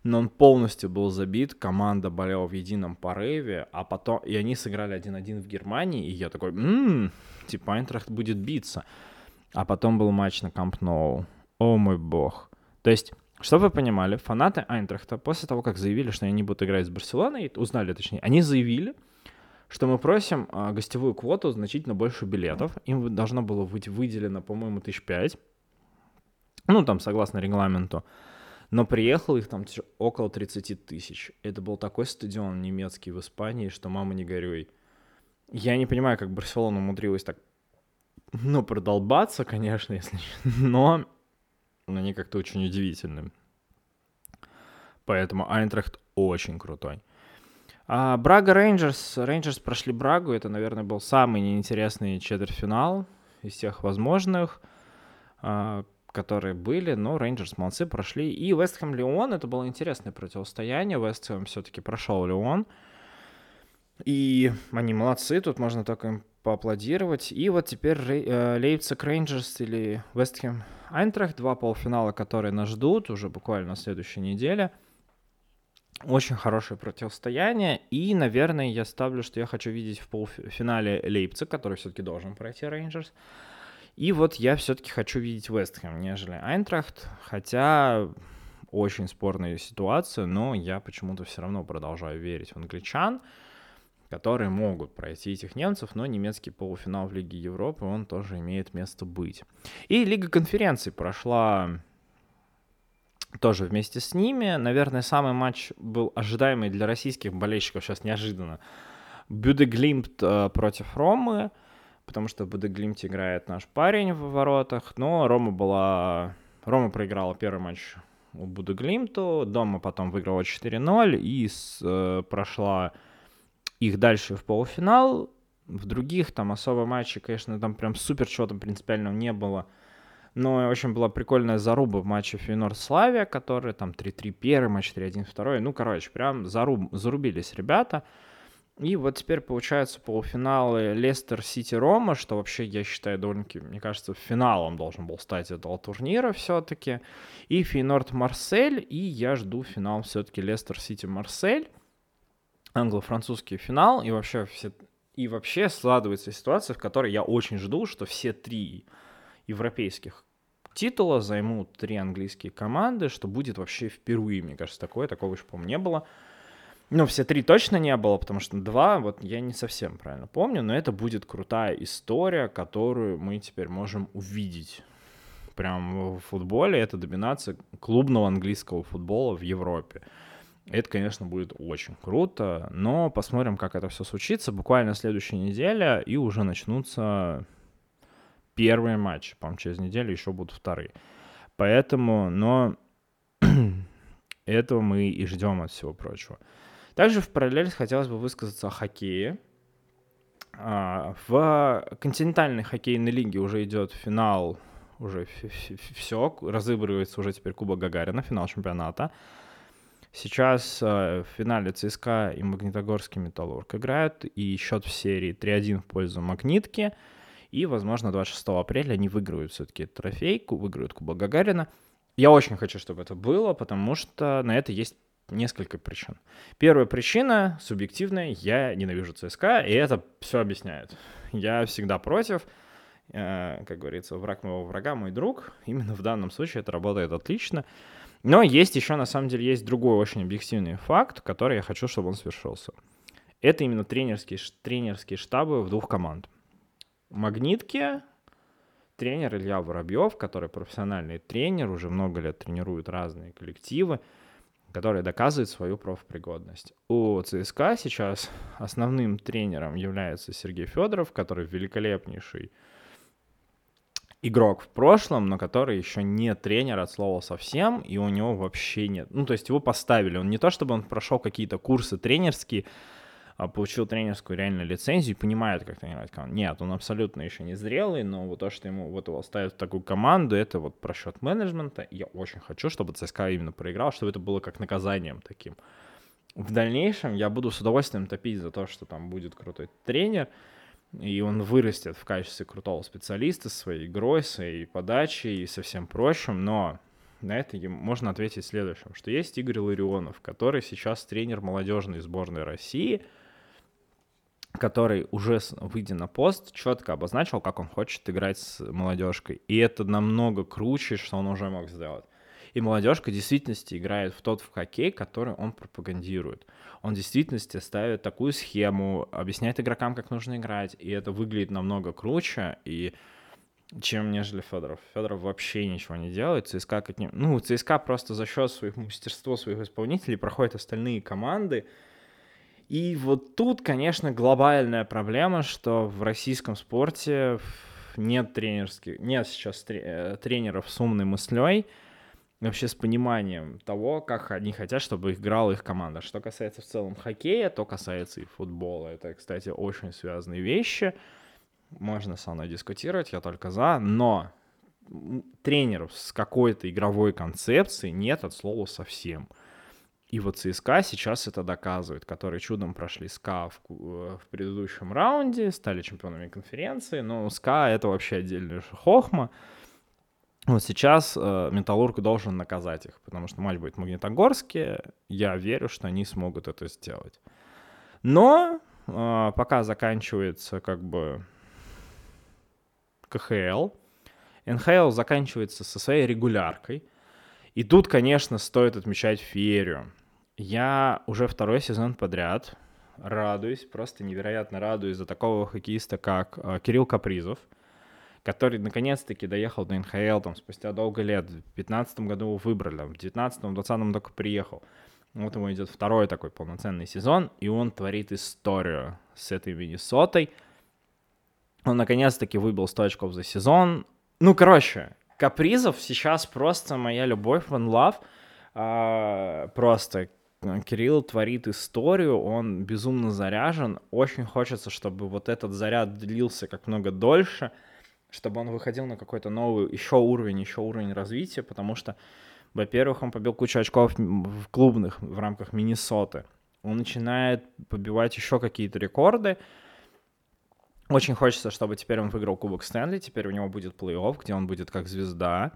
Но он полностью был забит, команда болела в едином порыве, а потом... И они сыграли 1-1 в Германии, и я такой, ммм, типа Айнтрахт будет биться. А потом был матч на Камп Ноу. О мой бог. То есть, чтобы вы понимали, фанаты Айнтрахта после того, как заявили, что они будут играть с Барселоной, узнали точнее, они заявили, что мы просим а, гостевую квоту значительно больше билетов. Им должно было быть выделено, по-моему, тысяч пять. Ну, там, согласно регламенту. Но приехало их там около 30 тысяч. Это был такой стадион немецкий в Испании, что мама не горюй. Я не понимаю, как Барселона умудрилась так, ну, продолбаться, конечно, если <laughs> но они как-то очень удивительны. Поэтому Айнтрахт очень крутой. А, Брага Рейнджерс. Рейнджерс прошли Брагу. Это, наверное, был самый неинтересный четвертьфинал из всех возможных, а, которые были. Но Рейнджерс молодцы, прошли. И Вестхэм Леон. Это было интересное противостояние. Вестхэм все-таки прошел Леон. И они молодцы. Тут можно только им поаплодировать. И вот теперь э, Лейпциг Рейнджерс или Вестхэм Айнтрахт. Два полуфинала, которые нас ждут уже буквально на следующей неделе – очень хорошее противостояние. И, наверное, я ставлю, что я хочу видеть в полуфинале Лейпциг, который все-таки должен пройти Рейнджерс. И вот я все-таки хочу видеть Вестхэм, нежели Айнтрахт. Хотя очень спорная ситуация, но я почему-то все равно продолжаю верить в англичан, которые могут пройти этих немцев, но немецкий полуфинал в Лиге Европы, он тоже имеет место быть. И Лига конференций прошла тоже вместе с ними. Наверное, самый матч был ожидаемый для российских болельщиков сейчас неожиданно. Бюдеглимт э, против Ромы, потому что в Бюдеглимте играет наш парень в воротах, но Рома была... Рома проиграла первый матч у Будеглимту, дома потом выиграла 4-0 и с, э, прошла их дальше в полуфинал. В других там особо матчей, конечно, там прям супер чего-то принципиального не было. Но очень была прикольная заруба в матче Фейнорд-Славия, который там 3-3 первый матч, 3-1 второй. Ну, короче, прям заруб, зарубились ребята. И вот теперь получается полуфиналы Лестер-Сити-Рома, что вообще, я считаю, довольно-таки, мне кажется, финалом должен был стать этого турнира все-таки. И Фейнорд-Марсель, и я жду финал все-таки Лестер-Сити-Марсель. Англо-французский финал, и вообще все... И вообще складывается ситуация, в которой я очень жду, что все три европейских титула займут три английские команды, что будет вообще впервые, мне кажется, такое, такого еще, по-моему, не было. Ну, все три точно не было, потому что два, вот я не совсем правильно помню, но это будет крутая история, которую мы теперь можем увидеть. Прям в футболе это доминация клубного английского футбола в Европе. Это, конечно, будет очень круто, но посмотрим, как это все случится. Буквально следующая неделя, и уже начнутся первые матчи. По-моему, через неделю еще будут вторые. Поэтому, но <clears throat> этого мы и ждем от всего прочего. Также в параллель хотелось бы высказаться о хоккее. А, в континентальной хоккейной лиге уже идет финал, уже все, разыгрывается уже теперь Кубок Гагарина, финал чемпионата. Сейчас э, в финале ЦСКА и Магнитогорский Металлург играют, и счет в серии 3-1 в пользу Магнитки. И, возможно, 26 апреля они выиграют все-таки трофей, выиграют Кубок Гагарина. Я очень хочу, чтобы это было, потому что на это есть несколько причин. Первая причина, субъективная, я ненавижу ЦСКА, и это все объясняет. Я всегда против. Э, как говорится, враг моего врага мой друг. Именно в данном случае это работает отлично. Но есть еще, на самом деле, есть другой очень объективный факт, который я хочу, чтобы он свершился. Это именно тренерские, тренерские штабы в двух команд. Магнитки, тренер Илья Воробьев, который профессиональный тренер, уже много лет тренирует разные коллективы, который доказывает свою профпригодность. У ЦСКА сейчас основным тренером является Сергей Федоров, который великолепнейший игрок в прошлом, но который еще не тренер от слова совсем, и у него вообще нет. Ну, то есть его поставили. Он не то, чтобы он прошел какие-то курсы тренерские, получил тренерскую реально лицензию и понимает, как тренировать команду. Нет, он абсолютно еще не зрелый, но вот то, что ему вот его ставят в такую команду, это вот просчет менеджмента. И я очень хочу, чтобы ЦСКА именно проиграл, чтобы это было как наказанием таким. В дальнейшем я буду с удовольствием топить за то, что там будет крутой тренер, и он вырастет в качестве крутого специалиста своей игрой, своей подачей и со всем прочим, но на это можно ответить следующим, что есть Игорь Ларионов, который сейчас тренер молодежной сборной России, который уже, выйдя на пост, четко обозначил, как он хочет играть с молодежкой. И это намного круче, что он уже мог сделать. И молодежка в действительности играет в тот в хоккей, который он пропагандирует. Он в действительности ставит такую схему, объясняет игрокам, как нужно играть, и это выглядит намного круче, и чем нежели Федоров. Федоров вообще ничего не делает. ЦСКА как не... Ну, ЦСКА просто за счет своих мастерства своих исполнителей проходят остальные команды. И вот тут, конечно, глобальная проблема, что в российском спорте нет тренерских, нет сейчас э, тренеров с умной мыслей, вообще с пониманием того, как они хотят, чтобы играла их команда. Что касается в целом хоккея, то касается и футбола. Это, кстати, очень связанные вещи. Можно со мной дискутировать, я только за, но тренеров с какой-то игровой концепцией нет от слова совсем. И вот ЦСКА сейчас это доказывает, которые чудом прошли СКА в, в предыдущем раунде, стали чемпионами конференции, но СКА это вообще отдельная хохма. Вот сейчас э, Металлург должен наказать их, потому что матч будет в Магнитогорске. Я верю, что они смогут это сделать. Но э, пока заканчивается как бы КХЛ, НХЛ заканчивается со своей регуляркой. И тут, конечно, стоит отмечать феерию. Я уже второй сезон подряд радуюсь, просто невероятно радуюсь за такого хоккеиста, как э, Кирилл Капризов — который наконец-таки доехал до НХЛ там спустя долго лет. В 2015 году выбрали, в 2019-2020 только приехал. Вот ему идет второй такой полноценный сезон, и он творит историю с этой Миннесотой. Он наконец-таки выбил 100 очков за сезон. Ну, короче, Капризов сейчас просто моя любовь, one love. А, просто Кирилл творит историю, он безумно заряжен. Очень хочется, чтобы вот этот заряд длился как много дольше — чтобы он выходил на какой-то новый еще уровень, еще уровень развития, потому что, во-первых, он побил кучу очков в клубных в рамках Миннесоты. Он начинает побивать еще какие-то рекорды. Очень хочется, чтобы теперь он выиграл Кубок Стэнли, теперь у него будет плей-офф, где он будет как звезда,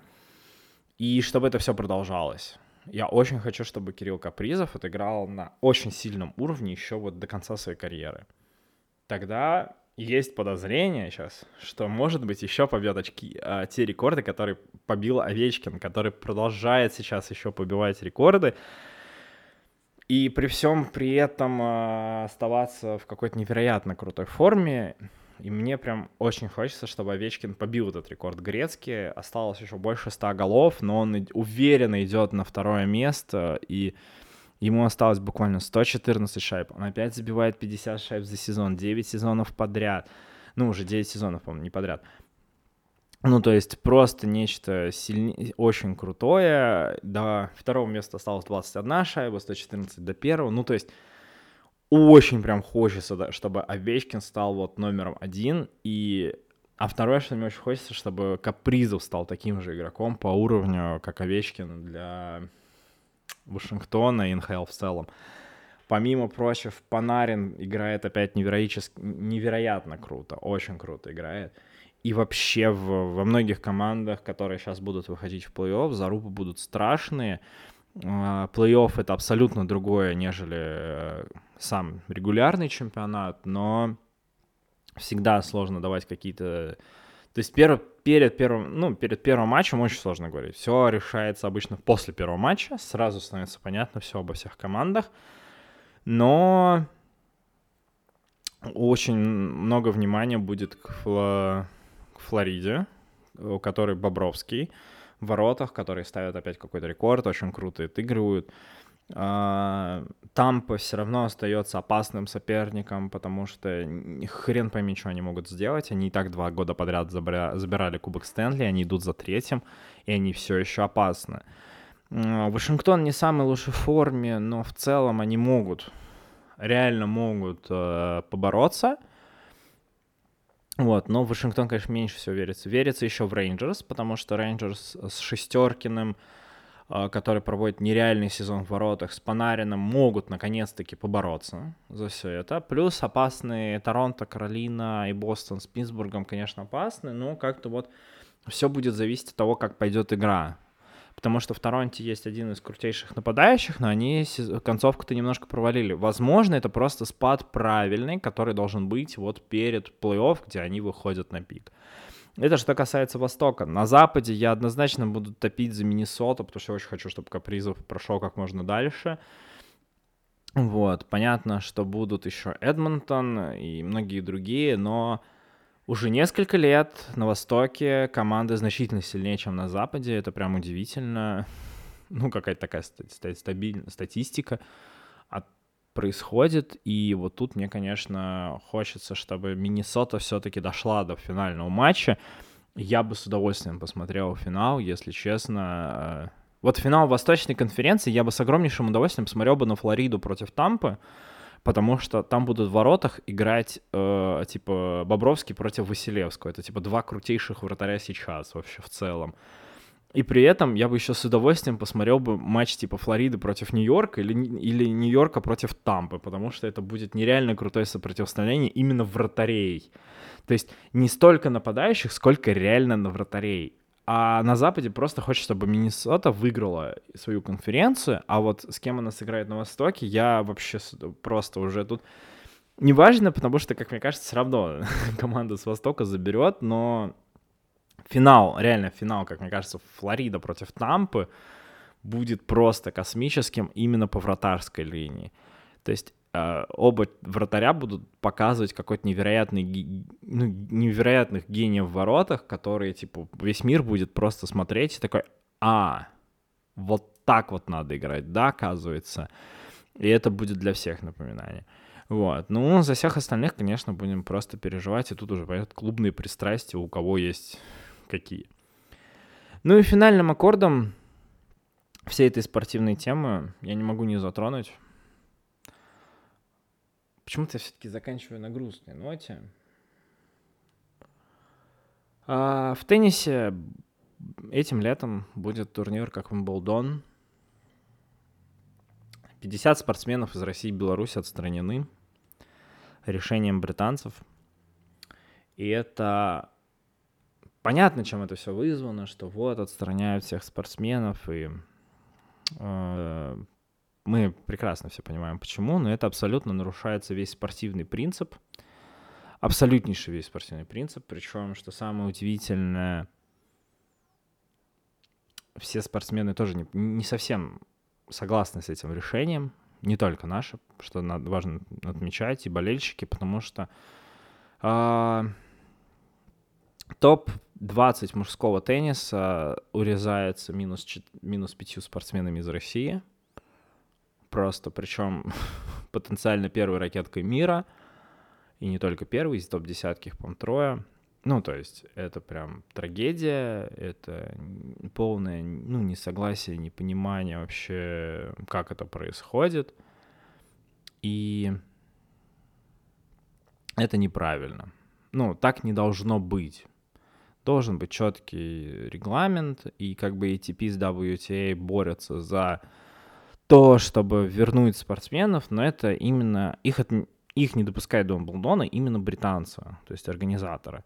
и чтобы это все продолжалось. Я очень хочу, чтобы Кирилл Капризов отыграл на очень сильном уровне еще вот до конца своей карьеры. Тогда есть подозрение сейчас, что, может быть, еще побьет очки, а, те рекорды, которые побил Овечкин, который продолжает сейчас еще побивать рекорды. И при всем при этом а, оставаться в какой-то невероятно крутой форме. И мне прям очень хочется, чтобы Овечкин побил этот рекорд Грецкий. Осталось еще больше ста голов, но он уверенно идет на второе место. И Ему осталось буквально 114 шайб. Он опять забивает 50 шайб за сезон, 9 сезонов подряд. Ну, уже 9 сезонов, по-моему, не подряд. Ну, то есть просто нечто сильнее, очень крутое. До второго места осталось 21 шайба, 114 до первого. Ну, то есть очень прям хочется, чтобы Овечкин стал вот номером один. И... А второе, что мне очень хочется, чтобы Капризов стал таким же игроком по уровню, как Овечкин для Вашингтона и НХЛ в целом. Помимо прочего, Панарин играет опять невероятно, невероятно круто, очень круто играет. И вообще в, во многих командах, которые сейчас будут выходить в плей-офф, зарубы будут страшные. А, плей-офф это абсолютно другое, нежели э, сам регулярный чемпионат, но всегда сложно давать какие-то То есть перв, перед, первым, ну, перед первым матчем очень сложно говорить. Все решается обычно после первого матча. Сразу становится понятно все обо всех командах. Но очень много внимания будет к, Фло... к Флориде, у которой Бобровский воротах, которые ставят опять какой-то рекорд, очень круто отыгрывают. А, Тампа все равно остается опасным соперником, потому что хрен пойми, что они могут сделать. Они и так два года подряд забирали Кубок Стэнли, они идут за третьим, и они все еще опасны. Вашингтон не в самой лучшей форме, но в целом они могут, реально могут э, побороться. Вот, но Вашингтон, конечно, меньше всего верится. Верится еще в Рейнджерс, потому что Рейнджерс с Шестеркиным, а, который проводит нереальный сезон в воротах, с Панарином могут наконец-таки побороться за все это. Плюс опасные Торонто, Каролина и Бостон с Питтсбургом, конечно, опасны, но как-то вот все будет зависеть от того, как пойдет игра. Потому что в Торонте есть один из крутейших нападающих, но они концовку-то немножко провалили. Возможно, это просто спад правильный, который должен быть вот перед плей-офф, где они выходят на пик. Это что касается Востока. На Западе я однозначно буду топить за Миннесоту, потому что я очень хочу, чтобы Капризов прошел как можно дальше. Вот, понятно, что будут еще Эдмонтон и многие другие, но уже несколько лет на Востоке команды значительно сильнее, чем на Западе. Это прям удивительно. <laughs> Ну, какая-то такая стабильная статистика происходит. И вот тут мне, конечно, хочется, чтобы Миннесота все-таки дошла до финального матча. Я бы с удовольствием посмотрел финал, если честно. Вот финал Восточной конференции я бы с огромнейшим удовольствием посмотрел бы на Флориду против Тампы, потому что там будут в воротах играть, э, типа, Бобровский против Василевского. Это, типа, два крутейших вратаря сейчас вообще в целом. И при этом я бы еще с удовольствием посмотрел бы матч типа Флориды против Нью-Йорка или, или Нью-Йорка против Тампы, потому что это будет нереально крутое сопротивление именно вратарей. То есть не столько нападающих, сколько реально на вратарей. А на Западе просто хочется, чтобы Миннесота выиграла свою конференцию, а вот с кем она сыграет на Востоке, я вообще просто уже тут... Неважно, потому что, как мне кажется, все равно <laughs> команда с Востока заберет, но финал, реально финал, как мне кажется, Флорида против Тампы будет просто космическим именно по вратарской линии. То есть оба вратаря будут показывать какой-то невероятный, ну, невероятных гениев в воротах, которые, типа, весь мир будет просто смотреть и такой, а, вот так вот надо играть, да, оказывается. И это будет для всех напоминание. Вот. Ну, за всех остальных, конечно, будем просто переживать, и тут уже, понятно, клубные пристрастия, у кого есть какие. Ну и финальным аккордом всей этой спортивной темы я не могу не затронуть. Почему-то я все-таки заканчиваю на грустной ноте. А в теннисе этим летом будет турнир как Wimbledon. 50 спортсменов из России и Беларуси отстранены решением британцев. И это понятно, чем это все вызвано, что вот отстраняют всех спортсменов, и э, мы прекрасно все понимаем, почему, но это абсолютно нарушается весь спортивный принцип, абсолютнейший весь спортивный принцип, причем, что самое удивительное, все спортсмены тоже не, не совсем согласны с этим решением, не только наши, что надо, важно отмечать, и болельщики, потому что э, топ-20 мужского тенниса урезается минус, минус 5 спортсменами из России. Просто, причем <laughs> потенциально первой ракеткой мира. И не только первый, из топ-десятки их, по трое. Ну, то есть это прям трагедия, это полное, ну, несогласие, непонимание вообще, как это происходит. И это неправильно. Ну, так не должно быть должен быть четкий регламент, и как бы ATP с WTA борются за то, чтобы вернуть спортсменов, но это именно их, от, их не допускает до Умблдона именно британцы, то есть организаторы.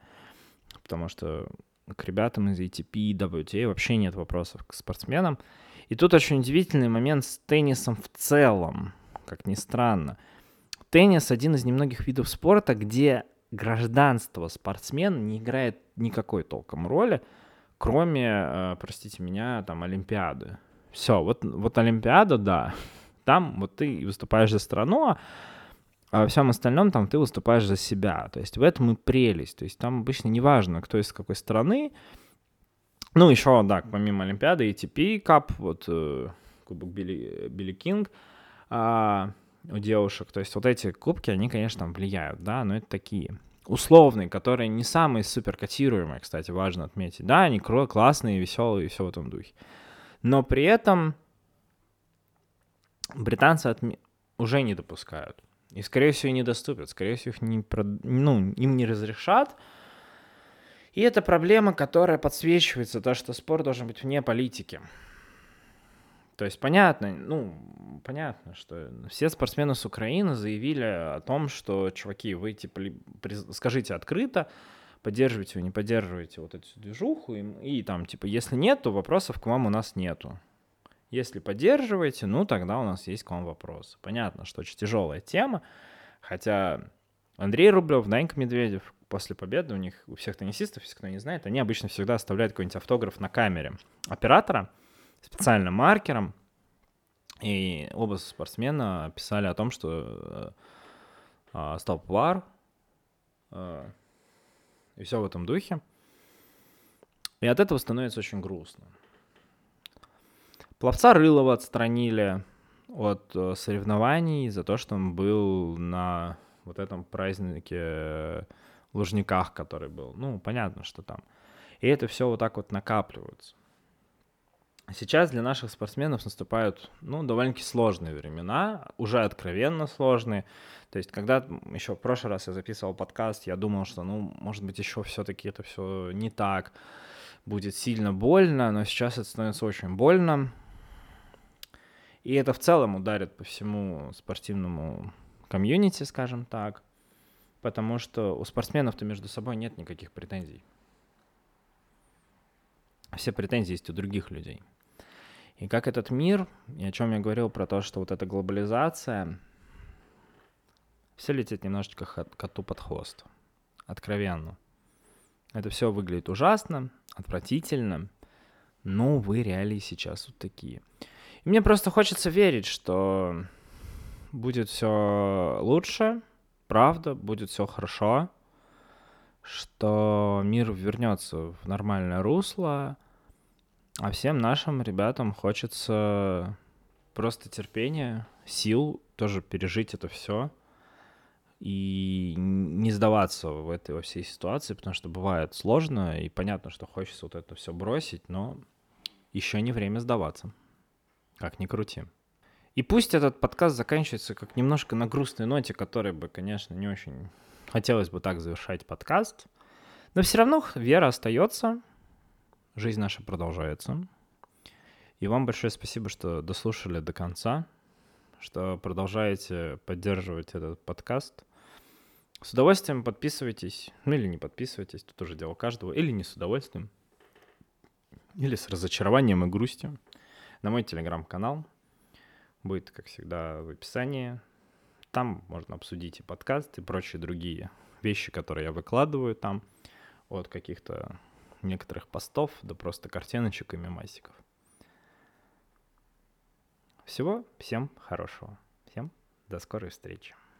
Потому что к ребятам из ATP WTA вообще нет вопросов к спортсменам. И тут очень удивительный момент с теннисом в целом, как ни странно. Теннис один из немногих видов спорта, где гражданство спортсмена не играет никакой толком роли, кроме, э, простите меня, там, Олимпиады. Все, вот, вот Олимпиада, да, там вот ты выступаешь за страну, а во всем остальном там ты выступаешь за себя. То есть в этом и прелесть. То есть там обычно не важно, кто из какой страны. Ну, еще, да, помимо Олимпиады, ATP Cup, вот э, Кубок Билли, Билли Кинг а, у девушек. То есть вот эти кубки, они, конечно, там влияют, да, но это такие условные, которые не самые супер котируемые, кстати, важно отметить. Да, они классные, веселые и все в этом духе. Но при этом британцы отме- уже не допускают. И, скорее всего, не доступят. Скорее всего, их не, ну, им не разрешат. И это проблема, которая подсвечивается, то, что спорт должен быть вне политики. То есть понятно, ну, понятно, что все спортсмены с Украины заявили о том, что, чуваки, вы, типа, скажите открыто, поддерживаете вы, не поддерживаете вот эту движуху, и, и там, типа, если нет, то вопросов к вам у нас нету. Если поддерживаете, ну, тогда у нас есть к вам вопросы. Понятно, что очень тяжелая тема, хотя Андрей Рублев, Данька Медведев после победы у них, у всех теннисистов, если кто не знает, они обычно всегда оставляют какой-нибудь автограф на камере оператора — специальным маркером. И оба спортсмена писали о том, что э, стал популар э, и все в этом духе. И от этого становится очень грустно. Пловца Рылова отстранили от э, соревнований за то, что он был на вот этом празднике э, Лужниках, который был. Ну, понятно, что там. И это все вот так вот накапливается. Сейчас для наших спортсменов наступают, ну, довольно-таки сложные времена, уже откровенно сложные. То есть, когда еще в прошлый раз я записывал подкаст, я думал, что, ну, может быть, еще все-таки это все не так, будет сильно больно, но сейчас это становится очень больно. И это в целом ударит по всему спортивному комьюнити, скажем так, потому что у спортсменов-то между собой нет никаких претензий. Все претензии есть у других людей. И как этот мир, и о чем я говорил про то, что вот эта глобализация, все летит немножечко коту под хвост. Откровенно. Это все выглядит ужасно, отвратительно, но вы реалии сейчас вот такие. И мне просто хочется верить, что будет все лучше, правда, будет все хорошо, что мир вернется в нормальное русло, а всем нашим ребятам хочется просто терпения, сил тоже пережить это все и не сдаваться в этой во всей ситуации, потому что бывает сложно, и понятно, что хочется вот это все бросить, но еще не время сдаваться. Как ни крути. И пусть этот подкаст заканчивается как немножко на грустной ноте, которой бы, конечно, не очень хотелось бы так завершать подкаст, но все равно вера остается, Жизнь наша продолжается. И вам большое спасибо, что дослушали до конца, что продолжаете поддерживать этот подкаст. С удовольствием подписывайтесь, ну или не подписывайтесь, тут уже дело каждого, или не с удовольствием, или с разочарованием и грустью на мой телеграм-канал. Будет, как всегда, в описании. Там можно обсудить и подкаст, и прочие другие вещи, которые я выкладываю там от каких-то некоторых постов до просто картиночек и мемасиков. Всего всем хорошего. Всем до скорой встречи.